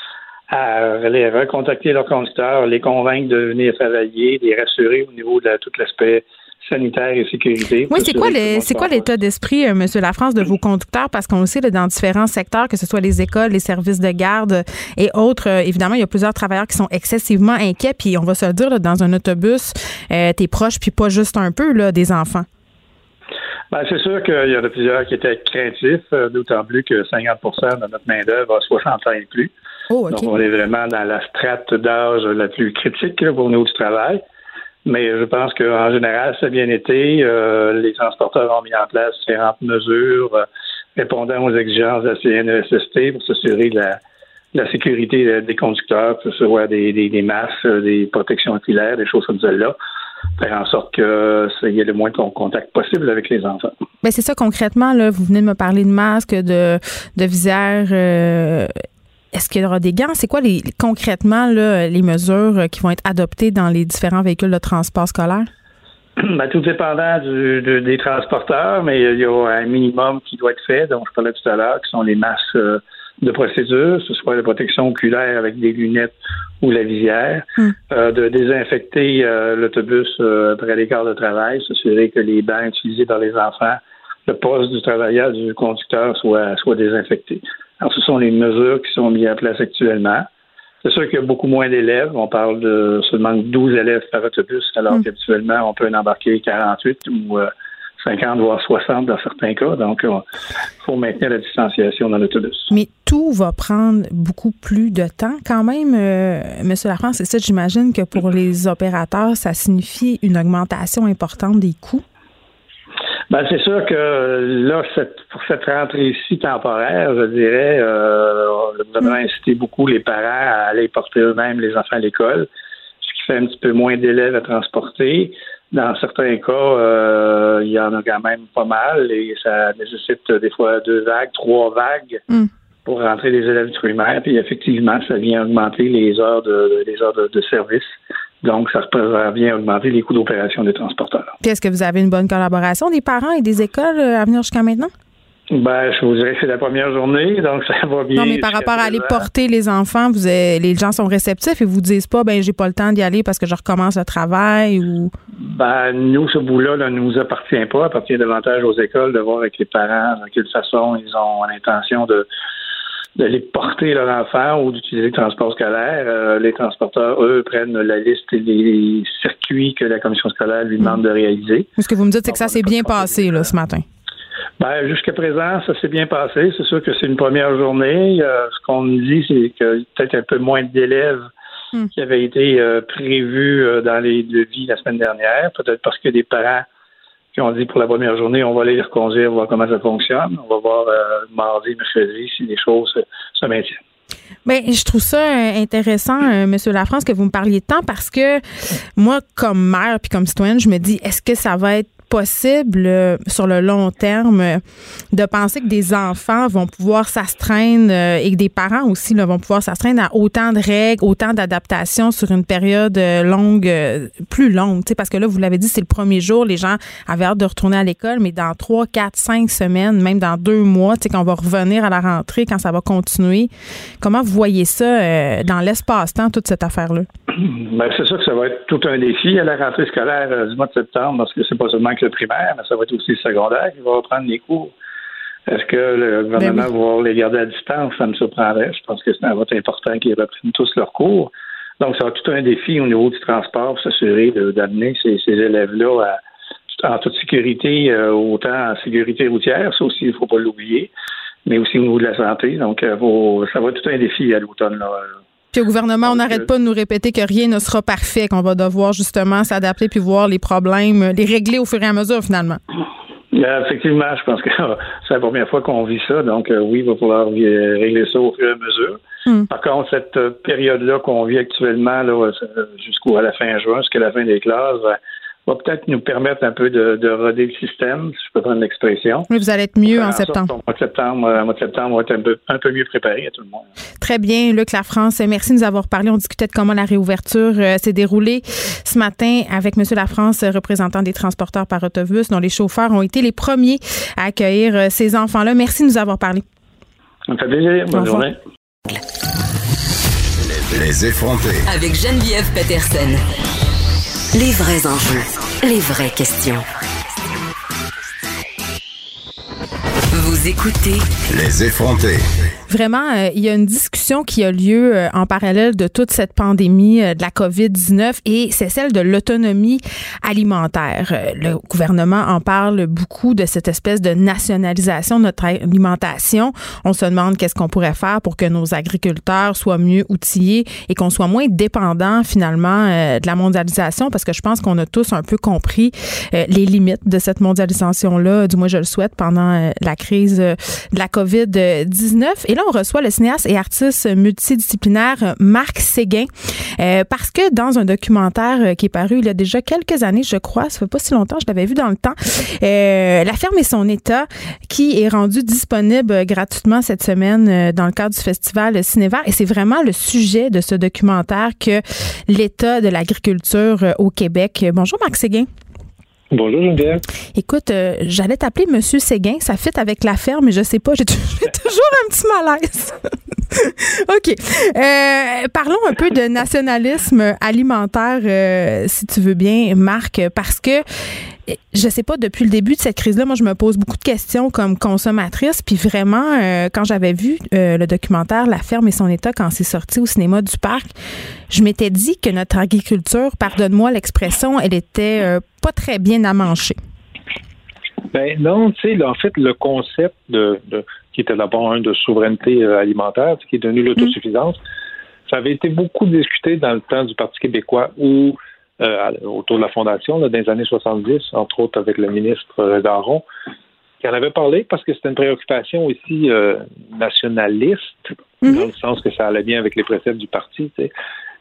à les recontacter leurs conducteurs, les convaincre de venir travailler, les rassurer au niveau de tout l'aspect sanitaire et sécurité. Oui, c'est quoi, c'est quoi l'état d'esprit, euh, Monsieur Lafrance, de vos conducteurs? Parce qu'on le sait, dans différents secteurs, que ce soit les écoles, les services de garde et autres, euh, évidemment, il y a plusieurs travailleurs qui sont excessivement inquiets. Puis on va se le dire, dans un autobus, euh, t'es proche, puis pas juste un peu, là, des enfants. Ben, c'est sûr qu'il y en a plusieurs qui étaient craintifs, euh, d'autant plus que 50% de notre main-d'œuvre a 60 ans et plus. Oh, Donc, on est vraiment dans la strate d'âge la plus critique pour nous du travail. Mais je pense qu'en général, ça a bien été. Euh, les transporteurs ont mis en place différentes mesures euh, répondant aux exigences de la CNESST pour s'assurer de la, sécurité des conducteurs, que ce soit des, des, des masques, des protections oculaires, des choses comme celles-là faire en sorte qu'il y ait le moins de contact possible avec les enfants. Mais ben, c'est ça concrètement, là, vous venez de me parler de masques, de, de visières. Euh, est-ce qu'il y aura des gants? C'est quoi les, concrètement là, les mesures qui vont être adoptées dans les différents véhicules de transport scolaire? <clears throat> Ben, tout dépendant du, des transporteurs, mais il y a un minimum qui doit être fait, donc je parlais tout à l'heure, qui sont les masques euh, de procédure, ce soit la protection oculaire avec des lunettes ou la visière, hmm. euh, de désinfecter euh, l'autobus euh, après les quarts de travail, s'assurer que les bancs utilisés par les enfants, le poste du travailleur, du conducteur soit, soit désinfecté. Alors, ce sont les mesures qui sont mises en place actuellement. C'est sûr qu'il y a beaucoup moins d'élèves. On parle de seulement 12 élèves par autobus, alors hmm. qu'habituellement, on peut en embarquer 48 ou 50 voire 60 dans certains cas. Donc, il faut maintenir la distanciation dans l'autobus. Mais tout va prendre beaucoup plus de temps quand même, euh, M. Lafrance. C'est ça, j'imagine que pour les opérateurs, ça signifie une augmentation importante des coûts. Ben, c'est sûr que là, pour cette rentrée-ci temporaire, je dirais, euh, le gouvernement a incité beaucoup les parents à aller porter eux-mêmes les enfants à l'école, ce qui fait un petit peu moins d'élèves à transporter. Dans certains cas, euh, il y en a quand même pas mal et ça nécessite des fois deux vagues, trois vagues hmm. pour rentrer les élèves du primaire. Puis effectivement, ça vient augmenter les heures de, les heures de, service. Donc, ça vient augmenter les coûts d'opération des transporteurs. Puis est-ce que vous avez une bonne collaboration des parents et des écoles euh, à venir jusqu'à maintenant? Ben, je vous dirais que c'est la première journée, donc ça va bien. Non, mais par rapport à aller porter les enfants, vous les gens sont réceptifs et vous disent pas, ben, j'ai pas le temps d'y aller parce que je recommence le travail ou? Ben, nous, ce bout-là ne nous appartient pas. appartient davantage aux écoles de voir avec les parents de quelle façon ils ont l'intention de d'aller porter leur enfant ou d'utiliser le transport scolaire. Euh, les transporteurs, eux, prennent la liste et les circuits que la commission scolaire lui demande de réaliser. Ce que vous me dites, c'est que ça s'est bien passé là, ce matin. Ben, jusqu'à présent, ça s'est bien passé. C'est sûr que c'est une première journée. Euh, ce qu'on me dit, c'est que peut-être un peu moins d'élèves hmm. qui avaient été euh, prévus euh, dans les devis la semaine dernière. Peut-être parce que des parents qui ont dit pour la première journée, on va aller les reconduire, voir comment ça fonctionne. On va voir mardi, mercredi si les choses se maintiennent. Bien, je trouve ça intéressant, Monsieur Lafrance, que vous me parliez de temps parce que moi, comme mère puis comme citoyenne, je me dis, est-ce que ça va être possible euh, sur le long terme de penser que des enfants vont pouvoir s'astreindre euh, et que des parents aussi vont pouvoir s'astreindre à autant de règles, autant d'adaptations sur une période euh, longue, plus longue. Parce que là, vous l'avez dit, c'est le premier jour, les gens avaient hâte de retourner à l'école, mais dans trois, quatre, cinq semaines, même dans deux mois, quand on va revenir à la rentrée, quand ça va continuer, comment vous voyez ça dans l'espace-temps, toute cette affaire-là? Ben, c'est sûr que ça va être tout un défi à la rentrée scolaire du mois de septembre, parce que c'est pas seulement le primaire, mais ça va être aussi le secondaire qui va reprendre les cours. Est-ce que le gouvernement ben va les garder à distance? Ça me surprendrait. Je pense que c'est un vote important qu'ils reprennent tous leurs cours. Donc, ça va être tout un défi au niveau du transport, s'assurer d'amener ces, élèves-là en toute sécurité, euh, autant en sécurité routière, ça aussi, il ne faut pas l'oublier, mais aussi au niveau de la santé. Donc, euh, ça va être tout un défi à l'automne. Puis au gouvernement, on n'arrête pas de nous répéter que rien ne sera parfait, qu'on va devoir justement s'adapter puis voir les problèmes, les régler au fur et à mesure finalement. Euh, effectivement, je pense que <laughs> c'est la première fois qu'on vit ça. Donc euh, oui, il va falloir régler ça au fur et à mesure. Hmm. Par contre, cette euh, période-là qu'on vit actuellement, jusqu'à la fin juin, jusqu'à la fin des classes, va peut-être nous permettre un peu de, de roder le système, si je peux prendre l'expression. Oui, vous allez être mieux en septembre. En septembre, euh, mois de septembre, on va être un peu, un peu mieux préparé à tout le monde. Très bien, Luc Lafrance. Merci de nous avoir parlé. On discutait de comment la réouverture euh, s'est déroulée ce matin avec M. Lafrance, représentant des transporteurs par autobus, dont les chauffeurs ont été les premiers à accueillir euh, ces enfants-là. Merci de nous avoir parlé. Ça me fait plaisir. Bonne journée. Les effrontés. Avec Geneviève Peterson. Les vrais enjeux, les vraies questions. Vous écoutez Les effrontés. Vraiment, euh, il y a une discussion qui a lieu euh, en parallèle de toute cette pandémie euh, de la COVID-19 et c'est celle de l'autonomie alimentaire. le gouvernement en parle beaucoup de cette espèce de nationalisation de notre alimentation. On se demande qu'est-ce qu'on pourrait faire pour que nos agriculteurs soient mieux outillés et qu'on soit moins dépendants finalement de la mondialisation parce que je pense qu'on a tous un peu compris les limites de cette mondialisation-là, du moins je le souhaite, pendant la crise de la COVID-19. Et là, on reçoit le cinéaste et artiste multidisciplinaire Marc Séguin euh, parce que dans un documentaire euh, qui est paru il y a déjà quelques années, je crois, ça fait pas si longtemps, je l'avais vu dans le temps, euh, La ferme et son état, qui est rendu disponible gratuitement cette semaine dans le cadre du festival Cinévar. Et c'est vraiment le sujet de ce documentaire que l'état de l'agriculture au Québec. Bonjour Marc Séguin. Bonjour Geneviève. Écoute, euh, j'allais t'appeler Monsieur Séguin, ça fit avec la ferme, mais je sais pas, j'ai <laughs> toujours un petit malaise. <laughs> OK. Euh, parlons un peu de nationalisme alimentaire, euh, si tu veux bien, Marc, parce que je sais pas, depuis le début de cette crise-là, moi, je me pose beaucoup de questions comme consommatrice. Puis vraiment, quand j'avais vu le documentaire La ferme et son état quand c'est sorti au cinéma du parc, je m'étais dit que notre agriculture, pardonne-moi l'expression, elle était pas très bien à manger. Ben non, tu sais, en fait, le concept de, qui était d'abord un de souveraineté euh, alimentaire, qui est devenu l'autosuffisance, ça avait été beaucoup discuté dans le temps du Parti québécois euh, autour de la Fondation, dans les années 70, entre autres avec le ministre euh, Daron, qui en avait parlé parce que c'était une préoccupation aussi nationaliste, mm-hmm. dans le sens que ça allait bien avec les préceptes du parti. Tu sais.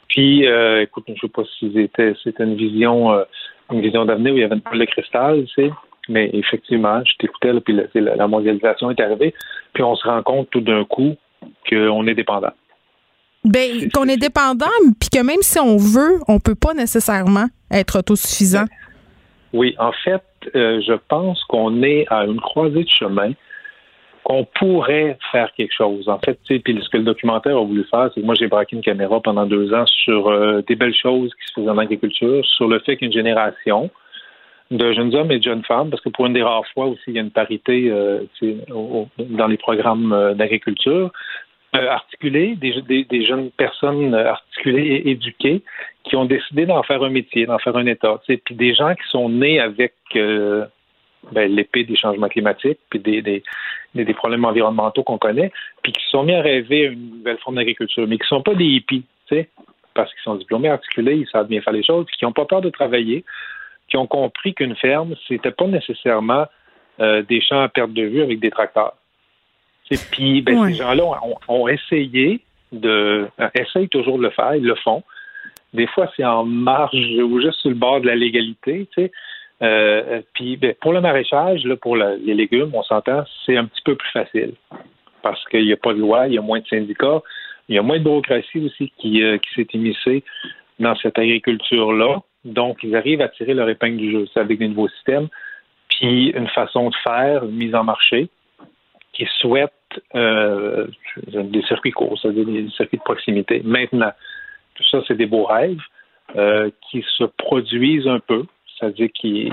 Puis, écoute, je ne sais pas si c'était, une vision une vision d'avenir où il y avait une boule de cristal, tu sais. Mais effectivement, je t'écoutais, puis la, mondialisation est arrivée, puis on se rend compte tout d'un coup qu'on est dépendant. Ben, qu'on est dépendant, puis que même si on veut, on peut pas nécessairement être autosuffisant. Oui, en fait, euh, je pense qu'on est à une croisée de chemin qu'on pourrait faire quelque chose. En fait, puis ce que le documentaire a voulu faire, c'est que moi, j'ai braqué une caméra pendant deux ans sur euh, des belles choses qui se faisaient en agriculture, sur le fait qu'une génération de jeunes hommes et de jeunes femmes, parce que pour une des rares fois aussi, il y a une parité euh, dans les programmes d'agriculture, articulés, des, des, des, jeunes personnes articulées et éduquées qui ont décidé d'en faire un métier, d'en faire un État. Puis des gens qui sont nés avec euh, ben, l'épée des changements climatiques, puis des, des, des problèmes environnementaux qu'on connaît, puis qui se sont mis à rêver une nouvelle forme d'agriculture, mais qui ne sont pas des hippies, parce qu'ils sont diplômés, articulés, ils savent bien faire les choses, puis qui n'ont pas peur de travailler, qui ont compris qu'une ferme, c'était pas nécessairement euh, des champs à perte de vue avec des tracteurs. Puis ben, ces gens-là ont, essayé de euh, essayent toujours de le faire, ils le font. Des fois, c'est en marge ou juste sur le bord de la légalité, tu sais. Euh, puis ben, pour le maraîchage, là, pour les légumes, on s'entend, c'est un petit peu plus facile parce qu'il n'y a pas de loi, il y a moins de syndicats, il y a moins de bureaucratie aussi qui, qui s'est immiscée dans cette agriculture-là. Donc, ils arrivent à tirer leur épingle du jeu. C'est avec des nouveaux systèmes, puis une façon de faire, une mise en marché, qui souhaitent euh, des circuits courts, c'est-à-dire des circuits de proximité. Maintenant, tout ça, c'est des beaux rêves euh, qui se produisent un peu, c'est-à-dire qui,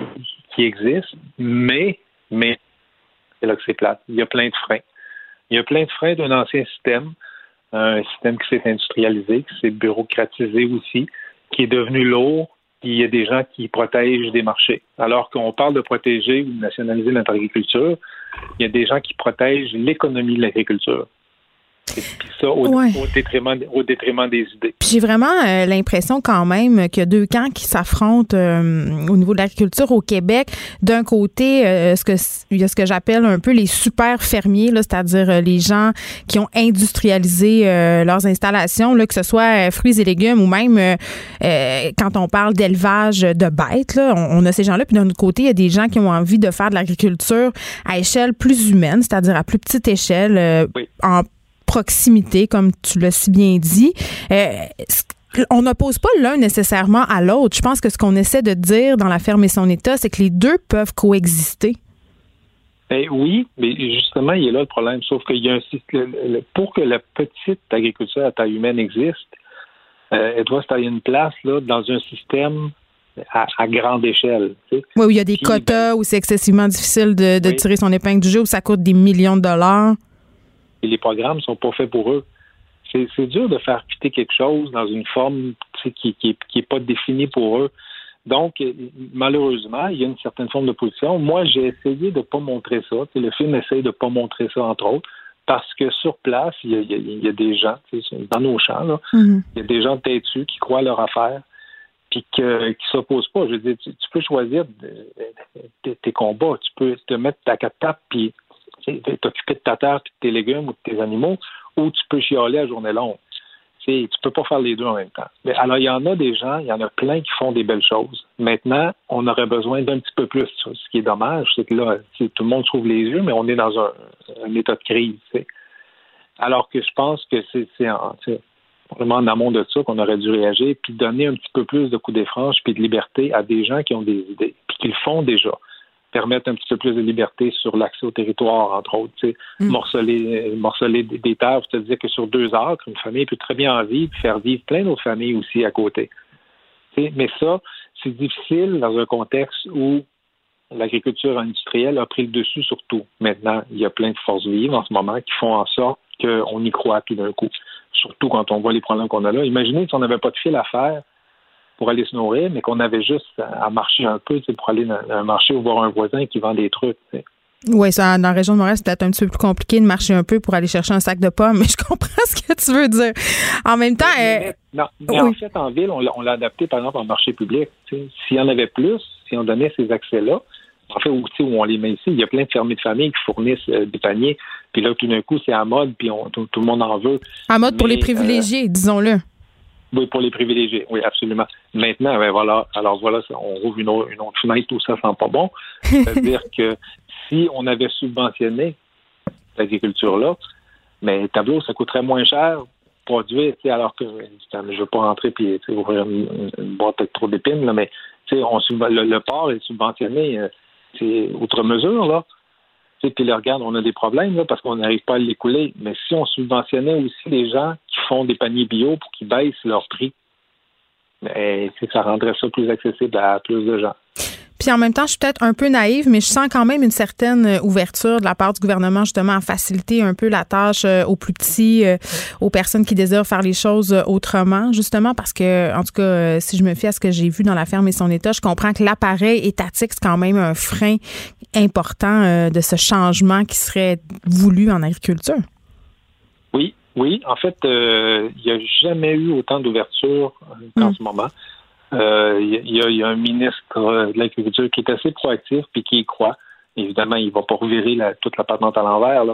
existent, mais, mais, c'est là que c'est plate. Il y a plein de freins. Il y a plein de freins d'un ancien système, un système qui s'est industrialisé, qui s'est bureaucratisé aussi, qui est devenu lourd, il y a des gens qui protègent des marchés. Alors qu'on parle de protéger ou de nationaliser notre agriculture, il y a des gens qui protègent l'économie de l'agriculture. Puis ça, au, détriment, au détriment des idées. Puis j'ai vraiment euh, l'impression quand même qu'il y a deux camps qui s'affrontent euh, au niveau de l'agriculture au Québec. D'un côté, euh, ce que, il y a ce que j'appelle un peu les super fermiers, c'est-à-dire les gens qui ont industrialisé leurs installations, là, que ce soit fruits et légumes ou même quand on parle d'élevage de bêtes, là, on, a ces gens-là. Puis d'un autre côté, il y a des gens qui ont envie de faire de l'agriculture à échelle plus humaine, c'est-à-dire à plus petite échelle, en proximité, comme tu l'as si bien dit. Euh, on n'oppose pas l'un nécessairement à l'autre. Je pense que ce qu'on essaie de dire dans la ferme et son état, c'est que les deux peuvent coexister. Ben oui, mais justement, il y a là le problème. Sauf qu'il y a un pour que la petite agriculture à taille humaine existe, euh, elle doit se tailler une place là, dans un système à, grande échelle. Oui, où il y a des quotas, ben où c'est excessivement difficile de, tirer son épingle du jeu, où ça coûte des millions de dollars les programmes sont pas faits pour eux. C'est dur de faire quitter quelque chose dans une forme qui n'est qui, pas définie pour eux. Donc, malheureusement, il y a une certaine forme de position. Moi, j'ai essayé de ne pas montrer ça. le film essaye de ne pas montrer ça, entre autres, parce que sur place, il y a, des gens, dans nos champs, mm-hmm. il y a des gens têtus qui croient leur affaire puis qui ne s'opposent pas. Je veux dire, tu, peux choisir tes combats. Tu peux te mettre ta quatre tapes puis t'occuper de ta terre, de tes légumes ou de tes animaux, ou tu peux chialer à journée longue. Tu tu peux pas faire les deux en même temps. Mais alors, il y en a des gens, il y en a plein qui font des belles choses. Maintenant, on aurait besoin d'un petit peu plus. Ce qui est dommage, c'est que là, tout le monde trouve les yeux, mais on est dans un, état de crise. Alors que je pense que c'est vraiment en amont de ça qu'on aurait dû réagir, puis donner un petit peu plus de coups des puis de liberté à des gens qui ont des idées, puis qui le font déjà permettre un petit peu plus de liberté sur l'accès au territoire, entre autres. Mm. morceler, morceler des, terres, c'est-à-dire que sur deux acres, une famille peut très bien en vivre, faire vivre plein d'autres familles aussi à côté. Mais ça, c'est difficile dans un contexte où l'agriculture industrielle a pris le dessus sur tout. Maintenant, il y a plein de forces vives en ce moment qui font en sorte qu'on y croit tout d'un coup. Surtout quand on voit les problèmes qu'on a là. Imaginez si on n'avait pas de fil à faire pour aller se nourrir, mais qu'on avait juste à marcher un peu pour aller dans un marché ou voir un voisin qui vend des trucs. Oui, ça, dans la région de Montréal, c'est peut-être un petit peu plus compliqué de marcher un peu pour aller chercher un sac de pommes, mais <laughs> je comprends ce que tu veux dire. En même temps. Euh, non, en fait, en ville, on l'a adapté, par exemple, en marché public. S'il y en avait plus, si on donnait ces accès-là, en fait, aussi où on les met ici, il y a plein de fermiers de famille qui fournissent euh, des paniers, puis là, tout d'un coup, c'est à mode, puis tout, le monde en veut. À mode pour les privilégiés, euh, disons-le. Oui, pour les privilégiés, oui, absolument. Maintenant, ben voilà, alors voilà, on rouvre une autre, une autre fenêtre, tout ça sent pas bon. C'est-à-dire <laughs> que si on avait subventionné l'agriculture-là, mais le tableau, ça coûterait moins cher produire, alors que je ne veux pas rentrer puis ouvrir une, boîte avec trop d'épines, là, mais on, le, le, port est subventionné, c'est euh, outre mesure, là. Puis là, regarde, on a des problèmes là, parce qu'on n'arrive pas à l'écouler. Mais si on subventionnait aussi les gens font des paniers bio pour qu'ils baissent leur prix, mais ça rendrait ça plus accessible à plus de gens. Puis en même temps, je suis peut-être un peu naïve, mais je sens quand même une certaine euh, ouverture de la part du gouvernement justement à faciliter un peu la tâche euh, aux plus petits, euh, aux personnes qui désirent faire les choses autrement, justement parce que, en tout cas, si je me fie à ce que j'ai vu dans la ferme et son état, je comprends que l'appareil étatique, c'est quand même un frein important de ce changement qui serait voulu en agriculture. Oui. En fait, il n'y a jamais eu autant d'ouverture qu'en mm. ce moment. Il euh, y, a un ministre de l'Agriculture qui est assez proactif puis qui y croit. Évidemment, il ne va pas revirer toute la patente à l'envers,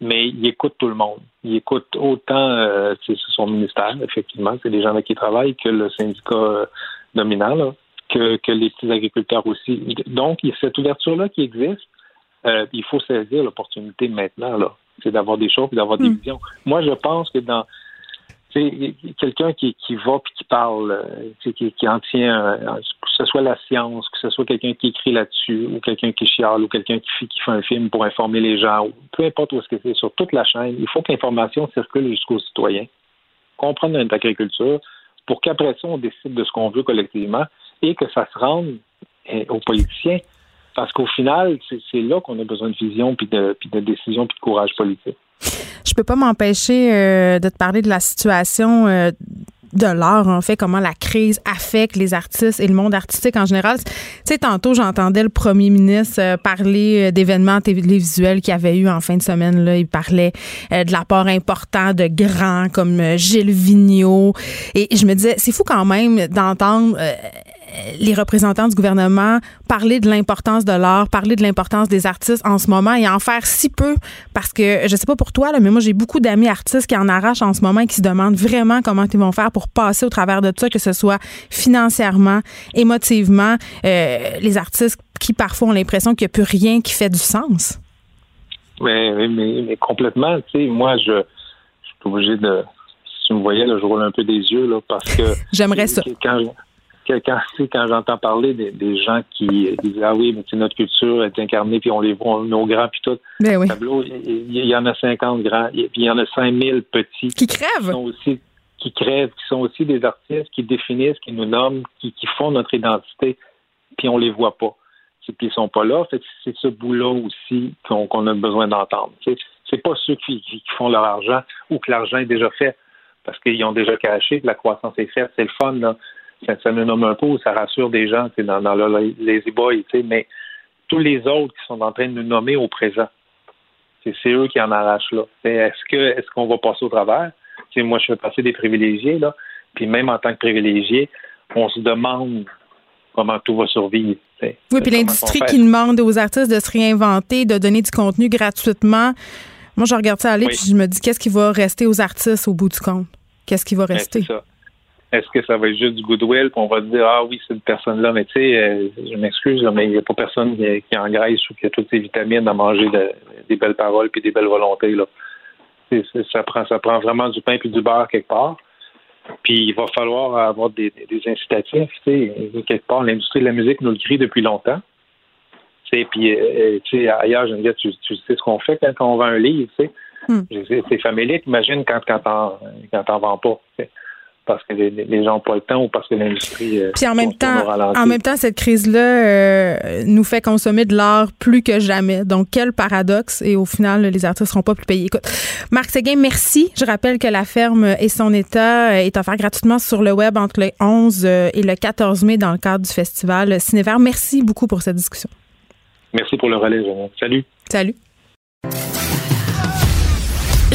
mais il écoute tout le monde. Il écoute autant euh, son ministère, effectivement, c'est des gens avec qui il travaille, que le syndicat euh, dominant, que, les petits agriculteurs aussi. Donc, il y a cette ouverture-là qui existe. il faut saisir l'opportunité maintenant, là. C'est d'avoir des choses et d'avoir des mm. visions. Moi, je pense que dans quelqu'un qui, qui va puis qui parle, euh, qui, qui en tient, que ce soit la science, que ce soit quelqu'un qui écrit là-dessus, ou quelqu'un qui chiale, ou quelqu'un qui, qui, fait un film pour informer les gens, ou peu importe où ce que c'est, sur toute la chaîne, il faut que l'information circule jusqu'aux citoyens, comprendre notre agriculture, pour qu'après ça, on décide de ce qu'on veut collectivement et que ça se rende eh, aux politiciens. Parce qu'au final, c'est là qu'on a besoin de vision, puis de, puis décision, puis de courage politique. Je peux pas m'empêcher euh, de te parler de la situation euh, de l'art, en fait, comment la crise affecte les artistes et le monde artistique en général. Tu sais, tantôt, j'entendais le premier ministre euh, parler d'événements télévisuels qu'il y avait eu en fin de semaine. Il parlait de l'apport important de grands comme Gilles Vigneault. Et je me disais, c'est fou quand même d'entendre les représentants du gouvernement parler de l'importance de l'art, parler de l'importance des artistes en ce moment et en faire si peu parce que je sais pas pour toi là, mais moi j'ai beaucoup d'amis artistes qui en arrachent en ce moment et qui se demandent vraiment comment ils vont faire pour passer au travers de ça, que ce soit financièrement, émotivement, euh, les artistes qui parfois ont l'impression qu'il n'y a plus rien qui fait du sens. Mais, mais, complètement, tu sais, moi je, je suis obligé de si tu me voyais, là, je roule un peu des yeux là, parce que <laughs> j'aimerais ça quand, quand j'entends parler des, gens qui disent Ah oui, mais notre culture est incarnée, puis on les voit, nos grands, puis tout. Ben oui. il y, en a 50 grands, puis il y en a 5000 petits. Qui crèvent. Qui, sont aussi, qui crèvent, qui sont aussi des artistes, qui définissent, qui nous nomment, qui, font notre identité, puis on les voit pas. Puis ils sont pas là. C'est ce bout-là aussi qu'on a besoin d'entendre. C'est pas ceux qui, qui, font leur argent ou que l'argent est déjà fait parce qu'ils ont déjà caché, que la croissance est faite. C'est le fun, là ça, me nomme un peu, ça rassure des gens dans, dans le Lazy Boy, mais tous les autres qui sont en train de nous nommer au présent, c'est eux qui en arrachent là. Est-ce que est-ce qu'on va passer au travers? moi, je fais passer des privilégiés, là, puis même en tant que privilégié, on se demande comment tout va survivre. Oui, puis l'industrie qui demande aux artistes de se réinventer, de donner du contenu gratuitement. Moi, je regarde ça aller, puis je me dis, qu'est-ce qui va rester aux artistes au bout du compte? Qu'est-ce qui va ben, rester? Est-ce que ça va être juste du goodwill, qu'on va dire ah oui cette personne-là, mais tu sais, euh, je m'excuse, mais il n'y a pas personne qui, engraisse ou qui a toutes ses vitamines à manger des belles paroles puis des belles volontés là. ça prend ça prend vraiment du pain puis du beurre quelque part. Puis il va falloir avoir des, incitatifs. Tu sais, quelque part, l'industrie de la musique nous le crie depuis longtemps. Tu puis euh, tu sais, ailleurs, je me tu, tu sais ce qu'on fait quand on vend un livre, tu sais. Hmm. C'est familier, imagine quand quand t'en quand t'en vends pas parce que les, gens n'ont pas le temps ou parce que l'industrie. Euh, Puis en même temps, en même temps, cette crise-là euh, nous fait consommer de l'art plus que jamais. Donc quel paradoxe Et au final, les artistes ne seront pas plus payés. Écoute, Marc Séguin, merci. Je rappelle que la ferme et son état est offert gratuitement sur le web entre le 11 euh, et le 14 mai dans le cadre du festival Cinévert. Merci beaucoup pour cette discussion. Merci pour le relais. Salut. Salut.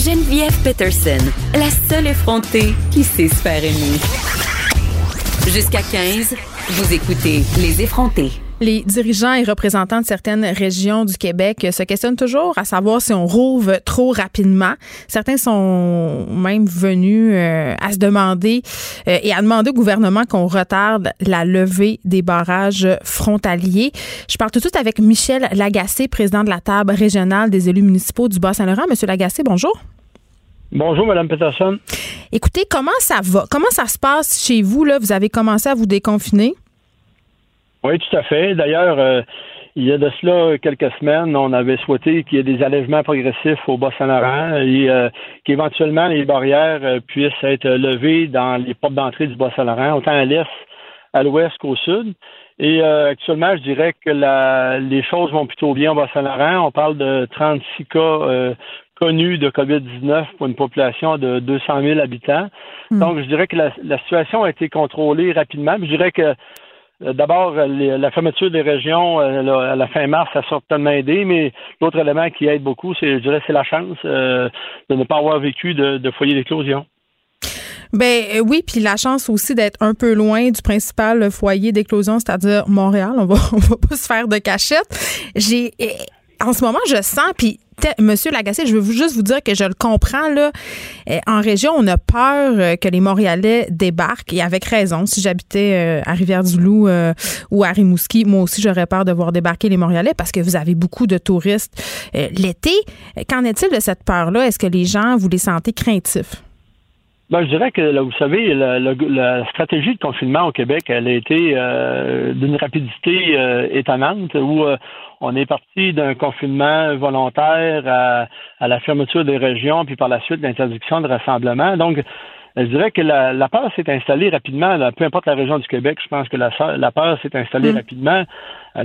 Geneviève Peterson, la seule effrontée qui sait se faire aimer. Jusqu'à 15, vous écoutez Les effrontés. Les dirigeants et représentants de certaines régions du Québec se questionnent toujours à savoir si on rouvre trop rapidement. Certains sont même venus euh, à se demander euh, et à demander au gouvernement qu'on retarde la levée des barrages frontaliers. Je parle tout de suite avec Michel Lagacé, président de la table régionale des élus municipaux du Bas-Saint-Laurent. Monsieur Lagacé, bonjour. Bonjour, Mme Peterson. Écoutez, comment ça va? Comment ça se passe chez vous? Là? Vous avez commencé à vous déconfiner? Oui, tout à fait. D'ailleurs, euh, il y a de cela quelques semaines, on avait souhaité qu'il y ait des allègements progressifs au Bas-Saint-Laurent et euh, qu'éventuellement les barrières euh, puissent être levées dans les portes d'entrée du Bas-Saint-Laurent, autant à l'est, à l'ouest qu'au sud. Et actuellement, je dirais que la, les choses vont plutôt bien au Bas-Saint-Laurent. On parle de 36 cas connus de COVID-19 pour une population de 200 000 habitants. Hmm. Donc, je dirais que la, la situation a été contrôlée rapidement. Je dirais que euh, D'abord, la fermeture des régions à la fin mars, ça a certainement aidé, mais l'autre élément qui aide beaucoup, c'est, je dirais, c'est la chance euh, de ne pas avoir vécu de, de foyer d'éclosion. Ben euh, oui, puis la chance aussi d'être un peu loin du principal foyer d'éclosion, c'est-à-dire Montréal. On va, <laughs> on va pas se faire de cachette. J'ai en ce moment, je sens, puis Monsieur Lagacé, je veux juste vous dire que je le comprends. Là. Euh, en région, on a peur euh, que les Montréalais débarquent, et avec raison. Si j'habitais euh, à Rivière-du-Loup ou à Rimouski, moi aussi, j'aurais peur de voir débarquer les Montréalais parce que vous avez beaucoup de touristes l'été. Qu'en est-il de cette peur-là? Est-ce que les gens, vous les sentez craintifs? Ben, je dirais que, là, vous savez, la, la, stratégie de confinement au Québec, elle a été d'une rapidité étonnante où on est parti d'un confinement volontaire à, à, la fermeture des régions, puis par la suite l'interdiction de rassemblement. Donc, je dirais que la, la peur s'est installée rapidement, peu importe la région du Québec, je pense que la, la peur s'est installée mm. rapidement.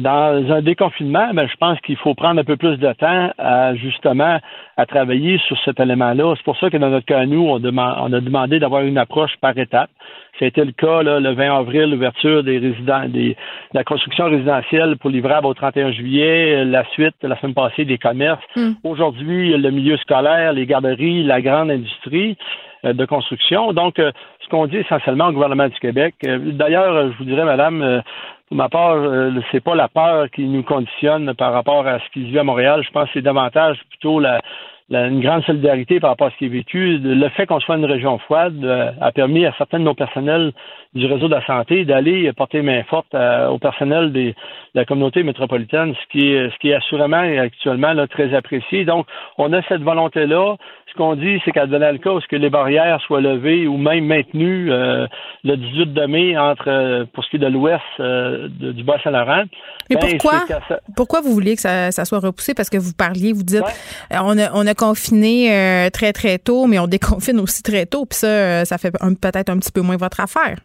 Dans un déconfinement, ben, je pense qu'il faut prendre un peu plus de temps à justement à travailler sur cet élément-là. C'est pour ça que dans notre cas, nous, on, on a demandé d'avoir une approche par étapes. C'était le cas là, le 20 avril, l'ouverture des résidents, des, de la construction résidentielle pour livrable au 31 juillet, la suite, la semaine passée, des commerces. Mm. Aujourd'hui, le milieu scolaire, les garderies, la grande industrie. Euh, de construction. Donc, euh, ce qu'on dit essentiellement au gouvernement du Québec, euh, d'ailleurs, je vous dirais, madame, pour ma part, c'est pas la peur qui nous conditionne par rapport à ce qui se vit à Montréal. Je pense que c'est davantage plutôt la, une grande solidarité par rapport à ce qui est vécu. Le fait qu'on soit une région froide a permis à certains de nos personnels du réseau de la santé d'aller porter main forte au personnel des, de la communauté métropolitaine, ce qui est, ce qui est assurément actuellement là, très apprécié. Donc, on a cette volonté-là ce qu'on dit, c'est qu'à donner le cas où que les barrières soient levées ou même maintenues euh, le 18 de mai entre euh, pour ce qui est de l'ouest euh, du Bas-Saint-Laurent. Mais ben, pourquoi pourquoi vous vouliez que ça, soit repoussé? Parce que vous parliez, vous dites on a on a confiné très très tôt, mais on déconfine aussi très tôt, puis ça ça fait peut-être un petit peu moins votre affaire.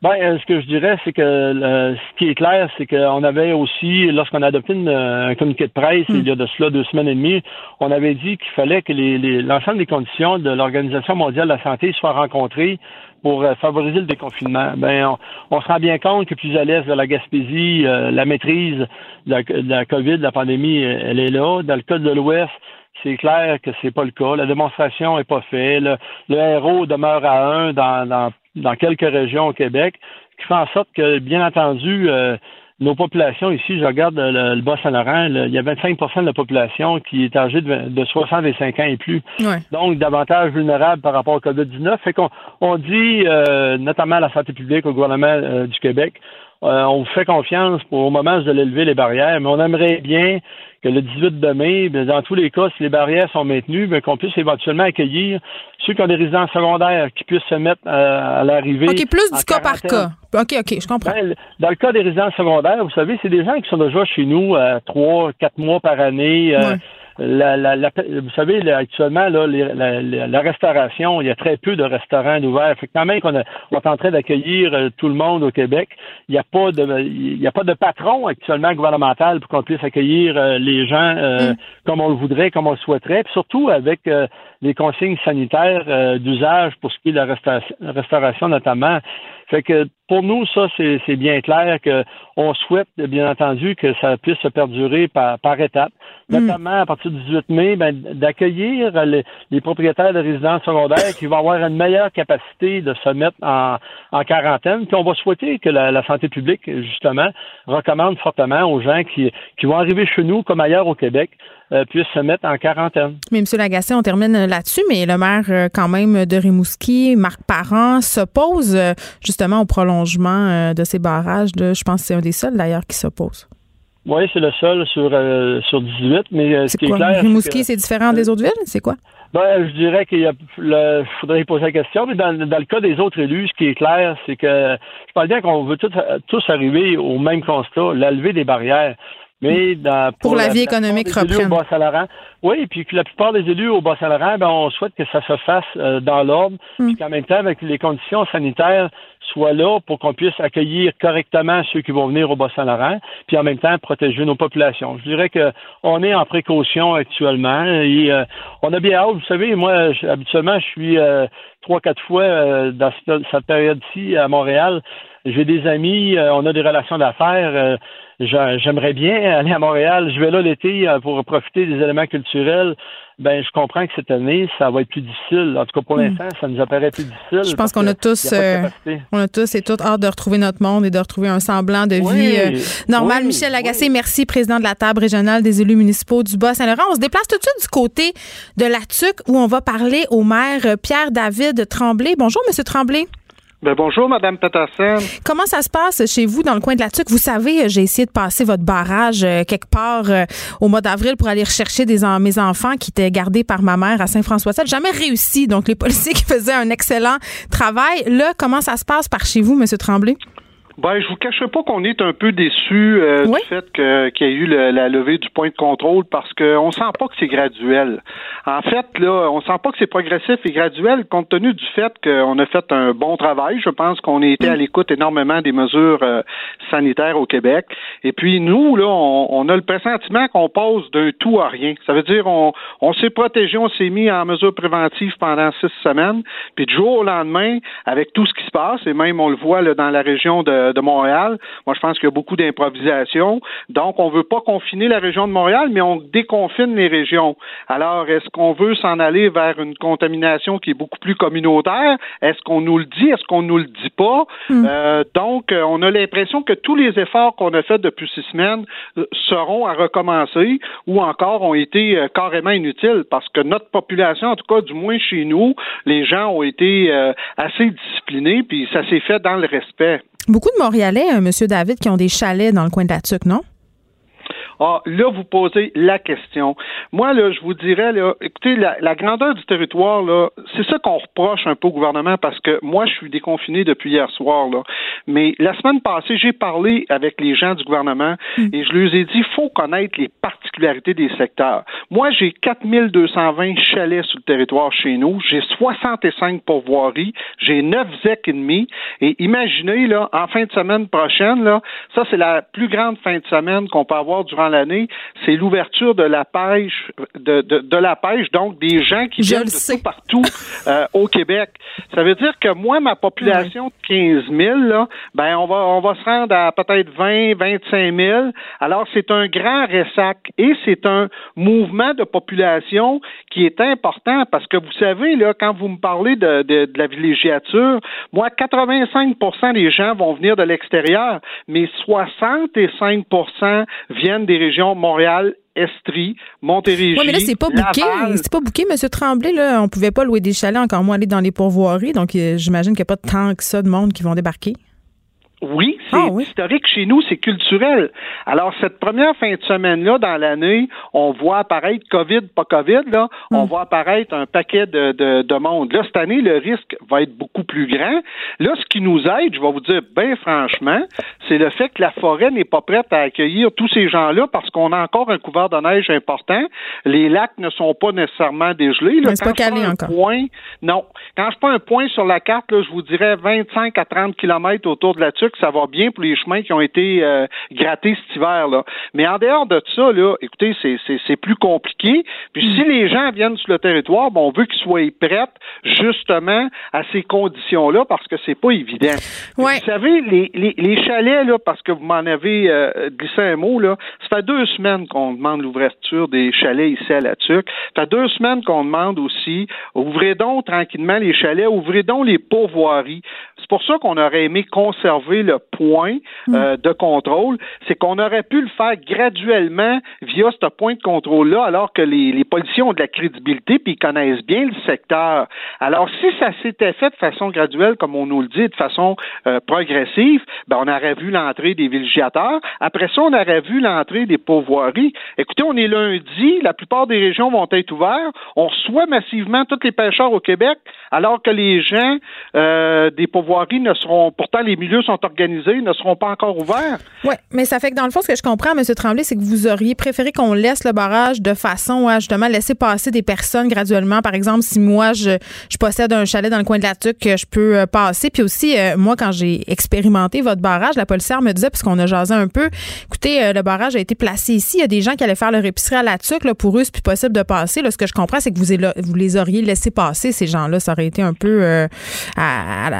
Ben, euh, ce que je dirais, c'est que ce qui est clair, c'est qu'on avait aussi, lorsqu'on a adopté un communiqué de presse il y a de cela deux semaines et demie, on avait dit qu'il fallait que l'ensemble des conditions de l'Organisation mondiale de la santé soient rencontrées pour euh, favoriser le déconfinement. Ben, on, se rend bien compte que plus à l'est de la Gaspésie, euh, la maîtrise de la, de la, COVID, de la pandémie, elle est là. Dans le cas de l'Ouest, c'est clair que c'est pas le cas. La démonstration est pas faite. Le, le RO demeure à un dans, dans dans quelques régions au Québec, qui fait en sorte que, bien entendu, euh, nos populations ici, je regarde le, Bas-Saint-Laurent, il y a 25% de la population qui est âgée de, 65 ans et plus. Donc, davantage vulnérable par rapport au COVID-19. Fait qu'on on dit, euh, notamment à la santé publique, au gouvernement euh, du Québec, on vous fait confiance pour au moment de lever les barrières, mais on aimerait bien que le 18 de mai, ben, dans tous les cas, si les barrières sont maintenues, ben, qu'on puisse éventuellement accueillir ceux qui ont des résidences secondaires, qui puissent se mettre euh, à, l'arrivée. OK, plus du cas par cas. OK, OK, je comprends. Ben, dans le cas des résidences secondaires, vous savez, c'est des gens qui sont déjà chez nous euh, trois, quatre mois par année. Euh, la, la, vous savez, actuellement, là, la, restauration, il y a très peu de restaurants ouverts. Fait que quand même qu'on on est en train d'accueillir euh, tout le monde au Québec, il n'y a pas de il y a pas de patron actuellement gouvernemental pour qu'on puisse accueillir euh, les gens euh, mm. comme on le voudrait, comme on le souhaiterait, puis surtout avec les consignes sanitaires d'usage pour ce qui est de la restauration notamment. Fait que pour nous, ça, c'est bien clair qu'on souhaite, bien entendu, que ça puisse se perdurer par, par étapes, hmm. notamment à partir du 18 mai, ben, d'accueillir les, propriétaires de résidences secondaires qui vont avoir une meilleure capacité de se mettre en, en quarantaine. Puis on va souhaiter que la, santé publique, justement, recommande fortement aux gens qui, qui vont arriver chez nous, comme ailleurs au Québec, euh, puissent se mettre en quarantaine. Mais M. Lagacé, on termine là-dessus, mais le maire euh, quand même de Rimouski, Marc Parent, s'oppose euh, justement au prolongement de ces barrages. je pense que c'est un des seuls d'ailleurs qui s'oppose. Oui, c'est le seul sur, sur 18, mais ce qui est clair. Rimouski, c'est différent des autres villes? C'est quoi? Ben, je dirais qu'il faudrait poser la question, mais dans, le cas des autres élus, ce qui est clair, c'est que je parle bien qu'on veut tous, tous arriver au même constat, la levée des barrières. Mais dans, pour, la, vie économique reprenne. Oui, puis que la plupart des élus au Bas-Saint-Laurent, ben, on souhaite que ça se fasse euh, dans l'ordre, mm. puis qu'en même temps, avec les conditions sanitaires soient là pour qu'on puisse accueillir correctement ceux qui vont venir au Bas-Saint-Laurent, puis en même temps protéger nos populations. Je dirais que on est en précaution actuellement et euh, on a bien hâte. Vous savez, moi, habituellement, je suis euh, trois, quatre fois dans cette période-ci à Montréal. J'ai des amis, on a des relations d'affaires j'aimerais bien aller à Montréal. Je vais là l'été euh, pour profiter des éléments culturels. Ben, je comprends que cette année, ça va être plus difficile. En tout cas, pour hmm. l'instant, ça nous apparaît plus difficile. Je pense qu'on a tous, euh, on a tous et toutes hâte de retrouver notre monde et de retrouver un semblant de vie euh, normale. Michel Lagacé, merci, président de la table régionale des élus municipaux du Bas-Saint-Laurent. On se déplace tout de suite du côté de la TUC où on va parler au maire Pierre-David Tremblay. Bonjour, Monsieur Tremblay. Ben bonjour, Madame Peterson. Comment ça se passe chez vous dans le coin de la Tuque? Vous savez, j'ai essayé de passer votre barrage euh, quelque part euh, au mois d'avril pour aller rechercher des mes enfants qui étaient gardés par ma mère à Saint-François. Ça jamais réussi. Donc, les <laughs> policiers qui faisaient un excellent travail. Là, comment ça se passe par chez vous, Monsieur Tremblay? Ben, je vous cache pas qu'on est un peu déçu euh, du fait que, qu'il y a eu la levée du point de contrôle parce qu'on sent pas que c'est graduel. En fait, là, on sent pas que c'est progressif et graduel compte tenu du fait qu'on a fait un bon travail. Je pense qu'on a été à l'écoute énormément des mesures euh, sanitaires au Québec. Et puis nous, là, on, a le pressentiment qu'on passe d'un tout à rien. Ça veut dire on, on s'est protégé, on s'est mis en mesure préventive pendant six semaines. Puis du jour au lendemain, avec tout ce qui se passe, et même on le voit là, dans la région de de, Montréal. Moi, je pense qu'il y a beaucoup d'improvisation. Donc, on ne veut pas confiner la région de Montréal, mais on déconfine les régions. Alors, est-ce qu'on veut s'en aller vers une contamination qui est beaucoup plus communautaire? Est-ce qu'on nous le dit? Est-ce qu'on nous le dit pas? Hmm. Euh, donc, euh, on a l'impression que tous les efforts qu'on a faits depuis six semaines euh, seront à recommencer ou encore ont été carrément inutiles parce que notre population, en tout cas, du moins chez nous, les gens ont été assez disciplinés puis ça s'est fait dans le respect. Beaucoup de Montréalais, euh, M. David, qui ont des chalets dans le coin de la Tuque, non? Ah, là, vous posez la question. Moi, là, je vous dirais, là, écoutez, la, grandeur du territoire, là, c'est ça qu'on reproche un peu au gouvernement parce que moi, je suis déconfiné depuis hier soir, là. Mais la semaine passée, j'ai parlé avec les gens du gouvernement hmm. et je leur ai dit, il faut connaître les particularités des secteurs. Moi, j'ai 4220 chalets sur le territoire chez nous. J'ai 65 pourvoiries. J'ai 9 ZEC et demi. Et imaginez, là, en fin de semaine prochaine, là, ça, c'est la plus grande fin de semaine qu'on peut avoir durant l'année, c'est l'ouverture de la pêche, de, de, la pêche, donc des gens qui viennent de tout partout <laughs> euh, au Québec. Ça veut dire que moi, ma population de 15 000, là, ben on va on va se rendre à peut-être 20, 25 000. Alors c'est un grand ressac et c'est un mouvement de population qui est important parce que vous savez là, quand vous me parlez de, de, de la villégiature, moi 85% des gens vont venir de l'extérieur, mais 65% viennent des régions Montréal, Estrie, Montérégie. Oui, mais là, c'est pas bouqué. C'est pas bouqué, M. Tremblay. Là. On pouvait pas louer des chalets, encore moins aller dans les pourvoiries. Donc, euh, j'imagine qu'il n'y a pas tant que ça de monde qui vont débarquer. Oui, c'est ah historique chez nous, c'est culturel. Alors, cette première fin de semaine-là, dans l'année, on voit apparaître COVID, pas COVID, là, on hmm. voit apparaître un paquet de, de, de, monde. Là, cette année, le risque va être beaucoup plus grand. Là, ce qui nous aide, je vais vous dire bien franchement, c'est le fait que la forêt n'est pas prête à accueillir tous ces gens-là parce qu'on a encore un couvert de neige important. Les lacs ne sont pas nécessairement dégelés. Là, pas calé encore. Point, non. Quand je prends un point sur la carte, là, je vous dirais 25 à 30 kilomètres autour de la que ça va bien pour les chemins qui ont été euh, grattés cet hiver. Là. Mais en dehors de ça, là, écoutez, c'est plus compliqué. Puis si mm. les gens viennent sur le territoire, on veut qu'ils soient prêts justement à ces conditions-là parce que c'est pas évident. Vous savez, les, les, les, chalets, là, parce que vous m'en avez euh, glissé un mot, là, ça fait deux semaines qu'on demande l'ouverture des chalets ici à la TUC. Ça fait deux semaines qu'on demande aussi, ouvrez donc tranquillement les chalets, ouvrez donc les pourvoiries. C'est pour ça qu'on aurait aimé conserver le point mm. euh, de contrôle, c'est qu'on aurait pu le faire graduellement via ce point de contrôle-là, alors que les, les policiers ont de la crédibilité puis ils connaissent bien le secteur. Alors, si ça s'était fait de façon graduelle, comme on nous le dit, de façon euh, progressive, ben, on aurait vu l'entrée des villégiateurs. Après ça, on aurait vu l'entrée des pourvoiries. Écoutez, on est lundi, la plupart des régions vont être ouvertes. On reçoit massivement tous les pêcheurs au Québec, alors que les gens euh, des pourvoiries ne seront, pourtant les milieux sont organisés ne seront pas encore ouverts. Oui, mais ça fait que dans le fond, ce que je comprends, M. Tremblay, c'est que vous auriez préféré qu'on laisse le barrage de façon à justement laisser passer des personnes graduellement. Par exemple, si moi, je, possède un chalet dans le coin de la Tuque, que je peux euh, passer. Puis aussi, euh, moi, quand j'ai expérimenté votre barrage, la policière me disait, puisqu'on a jasé un peu, écoutez, euh, le barrage a été placé ici. Il y a des gens qui allaient faire leur épicerie à la Tuque. Pour eux, c'est plus possible de passer. Là, ce que je comprends, c'est que vous, les auriez laissés passer, ces gens-là. Ça aurait été un peu à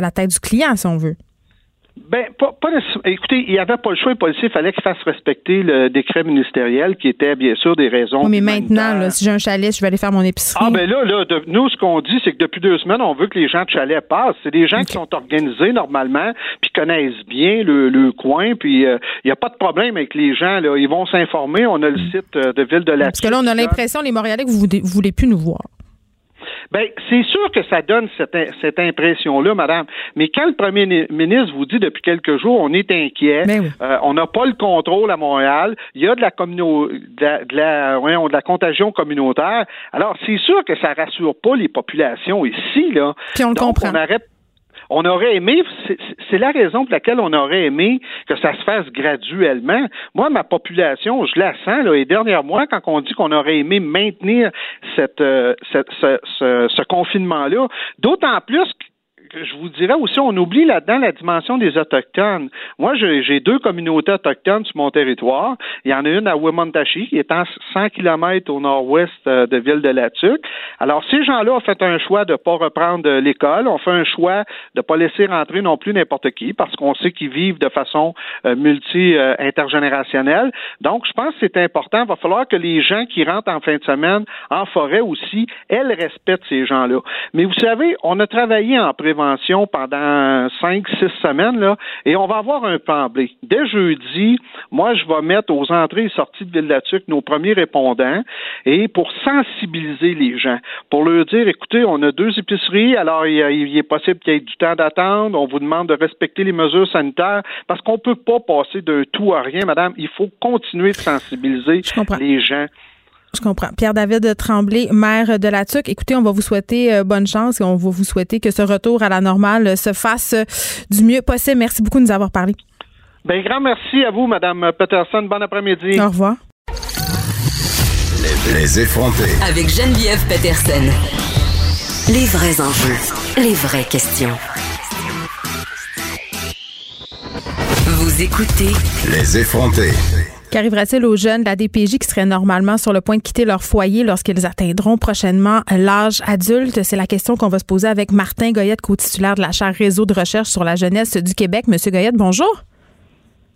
la tête du client, si on veut. Ben, pas, pas écoutez, il n'y avait pas le choix, les policiers, il fallait qu'ils fassent respecter le décret ministériel qui était bien sûr des raisons. mais maintenant, là, si j'ai un chalet, je vais aller faire mon épicerie. Ah, ben là, là nous, ce qu'on dit, c'est que depuis deux semaines, on veut que les gens de chalet passent. C'est des gens qui sont organisés normalement, puis connaissent bien le, coin, puis il euh, n'y a pas de problème avec les gens. Là. Ils vont s'informer. On a le site euh, de Ville de la Parce que là, on a l'impression, les Montréalais, que vous ne voulez plus nous voir. Ben, c'est sûr que ça donne cette, cette impression-là, madame. Mais quand le premier ministre vous dit depuis quelques jours, on est inquiet, ben euh, on n'a pas le contrôle à Montréal, il y a de la, communo de la, de la contagion communautaire. Alors, c'est sûr que ça rassure pas les populations ici, là. Puis on le comprend. On arrête on aurait aimé, c'est la raison pour laquelle on aurait aimé que ça se fasse graduellement. Moi, ma population, je la sens, là, et dernièrement, quand on dit qu'on aurait aimé maintenir cette, euh, ce, ce confinement-là, d'autant plus je vous dirais aussi, on oublie là-dedans la dimension des Autochtones. Moi, j'ai deux communautés autochtones sur mon territoire. Il y en a une à Wimontashi, qui est à 100 km au nord-ouest euh, de Ville-de-la-Tuque. Alors, ces gens-là ont fait un choix de ne pas reprendre l'école, ont fait un choix de ne pas laisser rentrer non plus n'importe qui, parce qu'on sait qu'ils vivent de façon euh, multi-intergénérationnelle. Donc, je pense que c'est important. Il va falloir que les gens qui rentrent en fin de semaine en forêt aussi, elles respectent ces gens-là. Mais vous savez, on a travaillé en prévention pendant cinq, six semaines, là, et on va avoir un plan B. Dès jeudi, moi, je vais mettre aux entrées et sorties de ville de nos premiers répondants et pour sensibiliser les gens, pour leur dire, écoutez, on a deux épiceries, alors il, est possible qu'il y ait du temps d'attendre, on vous demande de respecter les mesures sanitaires, parce qu'on ne peut pas passer d'un tout à rien, madame. Il faut continuer de sensibiliser les gens. Je comprends. Pierre-David Tremblay, maire de la TUC. Écoutez, on va vous souhaiter euh, bonne chance et on va vous souhaiter que ce retour à la normale se fasse euh, du mieux possible. Merci beaucoup de nous avoir parlé. Bien, grand merci à vous, Madame Peterson. Bon après-midi. Au revoir. Les, effrontés. Avec Geneviève Peterson. Les vrais enjeux. Les vraies questions. Vous écoutez. Les effrontés. Qu'arrivera-t-il aux jeunes de la DPJ qui seraient normalement sur le point de quitter leur foyer lorsqu'ils atteindront prochainement l'âge adulte? C'est la question qu'on va se poser avec Martin Goyette, co-titulaire de la chaire Réseau de recherche sur la jeunesse du Québec. Monsieur Goyette, bonjour.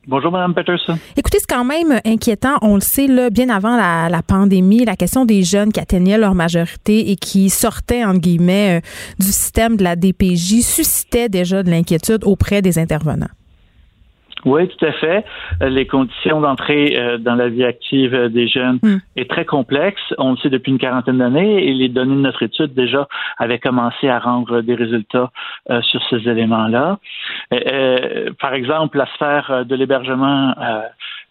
Bonjour, Mme Peterson. Écoutez, c'est quand même inquiétant. On le sait, là, bien avant la, la, pandémie, la question des jeunes qui atteignaient leur majorité et qui sortaient, entre guillemets, euh, du système de la DPJ suscitait déjà de l'inquiétude auprès des intervenants. Oui, tout à fait. Euh, les conditions d'entrée euh, dans la vie active euh, des jeunes hmm. est très complexe. On le sait depuis une quarantaine d'années et les données de notre étude déjà avaient commencé à rendre des résultats sur ces éléments-là. par exemple, la sphère de l'hébergement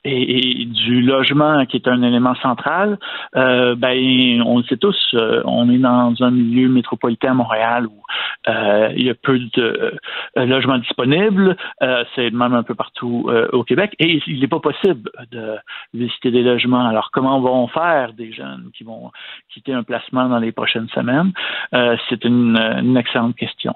et, du logement qui est un élément central, euh, ben on le sait tous, euh, on est dans un milieu métropolitain à Montréal où euh, il y a peu de logements disponibles, c'est même un peu partout au Québec, et il n'est pas possible de visiter des logements. Alors comment vont faire des jeunes qui vont quitter un placement dans les prochaines semaines? C'est une, une excellente question.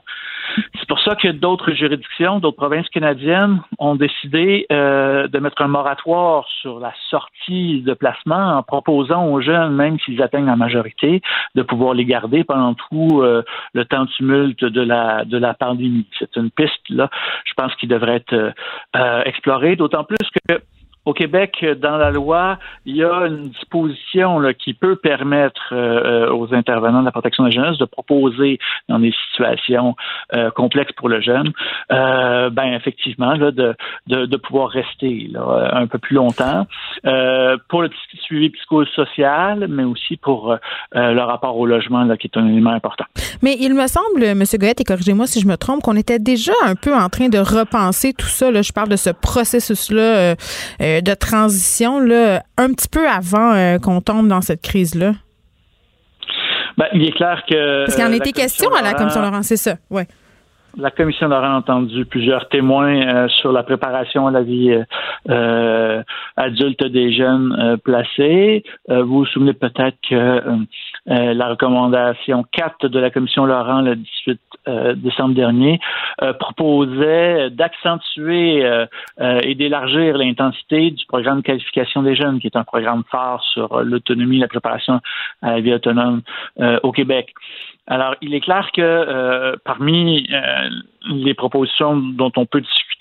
C'est pour ça que d'autres juridictions, d'autres provinces canadiennes ont décidé de mettre un moratoire sur la sortie de placement en proposant aux jeunes, même s'ils atteignent la majorité, de pouvoir les garder pendant tout euh, le temps tumulte de la, de la pandémie. C'est une piste, là, je pense, qui devrait être euh, explorée, d'autant plus que au Québec, dans la loi, il y a une disposition là, qui peut permettre euh, aux intervenants de la protection de la jeunesse de proposer dans des situations euh, complexes pour le jeune, euh, ben effectivement, là, de, de, de, pouvoir rester là, un peu plus longtemps pour le suivi psychosocial, mais aussi pour le rapport au logement, là, qui est un élément important. Mais il me semble, M. Goyette, et corrigez-moi si je me trompe, qu'on était déjà un peu en train de repenser tout ça. Là, je parle de ce processus-là euh, de transition là, un petit peu avant euh, qu'on tombe dans cette crise-là? Ben, il est clair que. Parce qu'il en était question à la Commission Laurent, c'est ça, oui. la commission Laurent a entendu plusieurs témoins euh, sur la préparation à la vie euh, euh adulte des jeunes placés. vous vous souvenez peut-être que la recommandation 4 de la commission Laurent le 18 décembre dernier proposait d'accentuer et d'élargir l'intensité du programme de qualification des jeunes, qui est un programme phare sur l'autonomie, la préparation à la vie autonome au Québec. Alors, il est clair que euh, parmi euh, les propositions dont on peut discuter,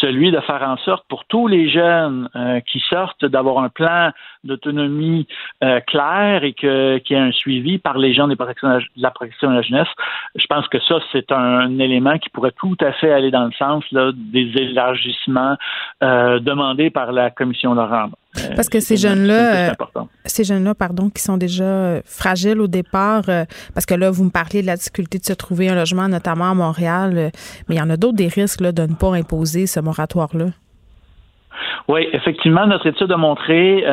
celui de faire en sorte pour tous les jeunes euh, qui sortent d'avoir un plan d'autonomie clair et que qu'il y ait un suivi par les gens de la protection de la jeunesse, je pense que ça c'est un élément qui pourrait tout à fait aller dans le sens des élargissements demandés par la commission Laurent. Euh, Parce que ces jeunes-là, euh, ces jeunes-là, pardon, qui sont déjà euh, fragiles au départ, parce que là, vous me parliez de la difficulté de se trouver un logement, notamment à Montréal, mais il y en a d'autres des risques là, de ne pas imposer ce moratoire-là. Oui, effectivement, notre étude a montré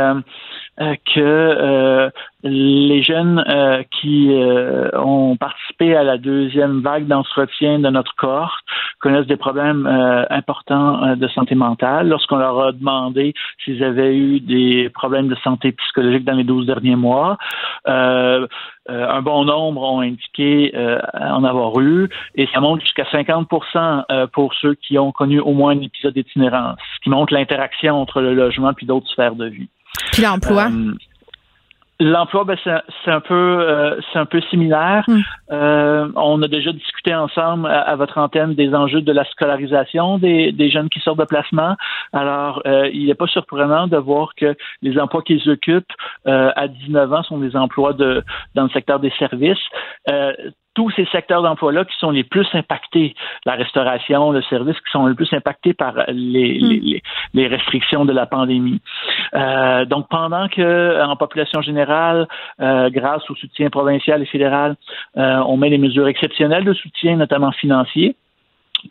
que les jeunes euh, qui euh, ont participé à la deuxième vague d'entretien de notre corps connaissent des problèmes euh, importants de santé mentale. Lorsqu'on leur a demandé s'ils avaient eu des problèmes de santé psychologique dans les 12 derniers mois, un bon nombre ont indiqué en avoir eu, et ça monte jusqu'à 50% pour ceux qui ont connu au moins un épisode d'itinérance, ce qui montre l'interaction entre le logement puis d'autres sphères de vie. Puis l'emploi? L'emploi, ben, c'est un peu, euh, c'est un peu similaire. Hmm. Euh, on a déjà discuté ensemble à, votre antenne des enjeux de la scolarisation des, des jeunes qui sortent de placement. Alors, euh, il n'est pas surprenant de voir que les emplois qu'ils occupent à 19 ans sont des emplois de dans le secteur des services tous ces secteurs d'emploi-là qui sont les plus impactés, la restauration, le service, qui sont les plus impactés par les, hmm. les, les, restrictions de la pandémie. Euh, donc, pendant que en population générale, euh, grâce au soutien provincial et fédéral, euh, on met des mesures exceptionnelles de soutien, notamment financier,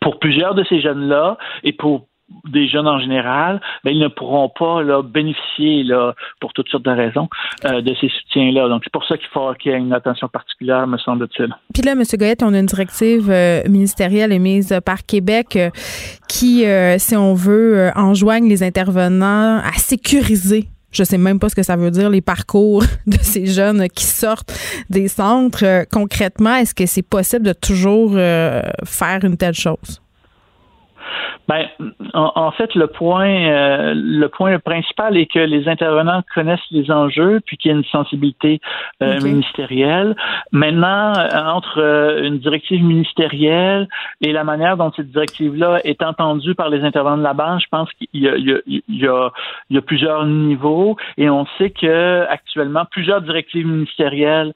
pour plusieurs de ces jeunes-là et pour des jeunes en général, ben, ils ne pourront pas là, bénéficier là, pour toutes sortes de raisons euh, de ces soutiens-là. Donc, c'est pour ça qu'il faut qu'il y ait une attention particulière, me semble-t-il. Puis là, M. Goyette, on a une directive euh, ministérielle émise par Québec euh, qui, si on veut, enjoigne les intervenants à sécuriser je sais même pas ce que ça veut dire, les parcours <laughs> de ces jeunes qui sortent des centres. concrètement, est-ce que c'est possible de toujours faire une telle chose? Ben, en, fait, le point, euh, le point principal est que les intervenants connaissent les enjeux, puis qu'il y a une sensibilité euh, ministérielle. Maintenant, euh, entre une directive ministérielle et la manière dont cette directive-là est entendue par les intervenants de la banque, je pense qu'il y, y, y, y a, plusieurs niveaux, et on sait que actuellement plusieurs directives ministérielles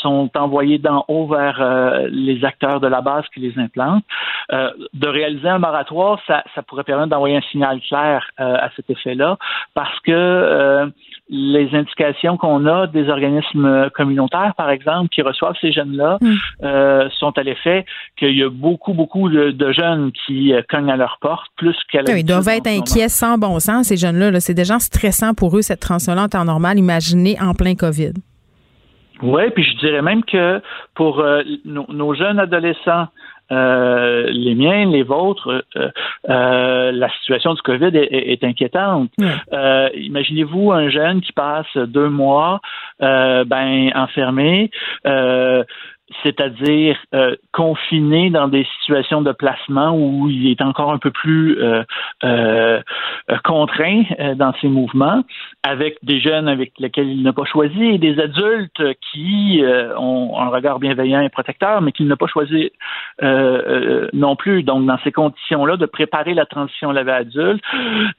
sont envoyés d'en haut vers euh, les acteurs de la base qui les implantent. Euh, de réaliser un moratoire, ça, ça pourrait permettre d'envoyer un signal clair euh, à cet effet-là, parce que les indications qu'on a des organismes communautaires, par exemple, qui reçoivent ces jeunes-là, mm. sont à l'effet qu'il y a beaucoup, beaucoup de, jeunes qui cognent à leur porte, plus qu'à Ils doivent être inquiets sans bon sens, ces jeunes-là. -là, c'est déjà stressant pour eux, cette transition-là en temps normal, imaginez en plein COVID. Oui, puis je dirais même que pour euh, nos, jeunes adolescents, euh, les miens, les vôtres, euh, la situation du COVID est, inquiétante. Imaginez-vous un jeune qui passe deux mois ben enfermé c'est-à-dire euh, confiné dans des situations de placement où il est encore un peu plus euh, euh, contraint dans ses mouvements, avec des jeunes avec lesquels il n'a pas choisi et des adultes qui ont un regard bienveillant et protecteur, mais qu'il n'a pas choisi non plus. Donc, dans ces conditions-là, de préparer la transition à la vie adulte,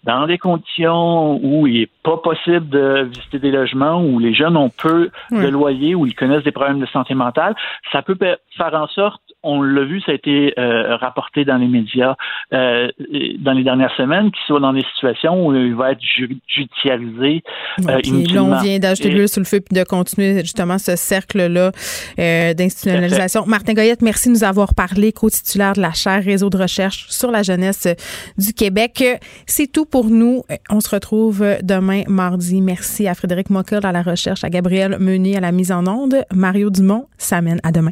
dans des conditions où il n'est pas possible de visiter des logements, où les jeunes ont peu de loyer, où ils connaissent des problèmes de santé mentale, ça peut faire en sorte, on l'a vu, ça a été euh, rapporté dans les médias euh, dans les dernières semaines, qu'il soit dans des situations où il va être judiciarisé. Euh, là, on vient d'ajouter l'huile sur le feu puis de continuer justement ce cercle-là d'institutionnalisation. Martin Goyette, merci de nous avoir parlé, co-titulaire de la chaire Réseau de recherche sur la jeunesse du Québec. C'est tout pour nous. On se retrouve demain, mardi. Merci à Frédéric Mockel à la recherche, à Gabriel Meunier à la mise en onde. Mario Dumont, ça mène à demain.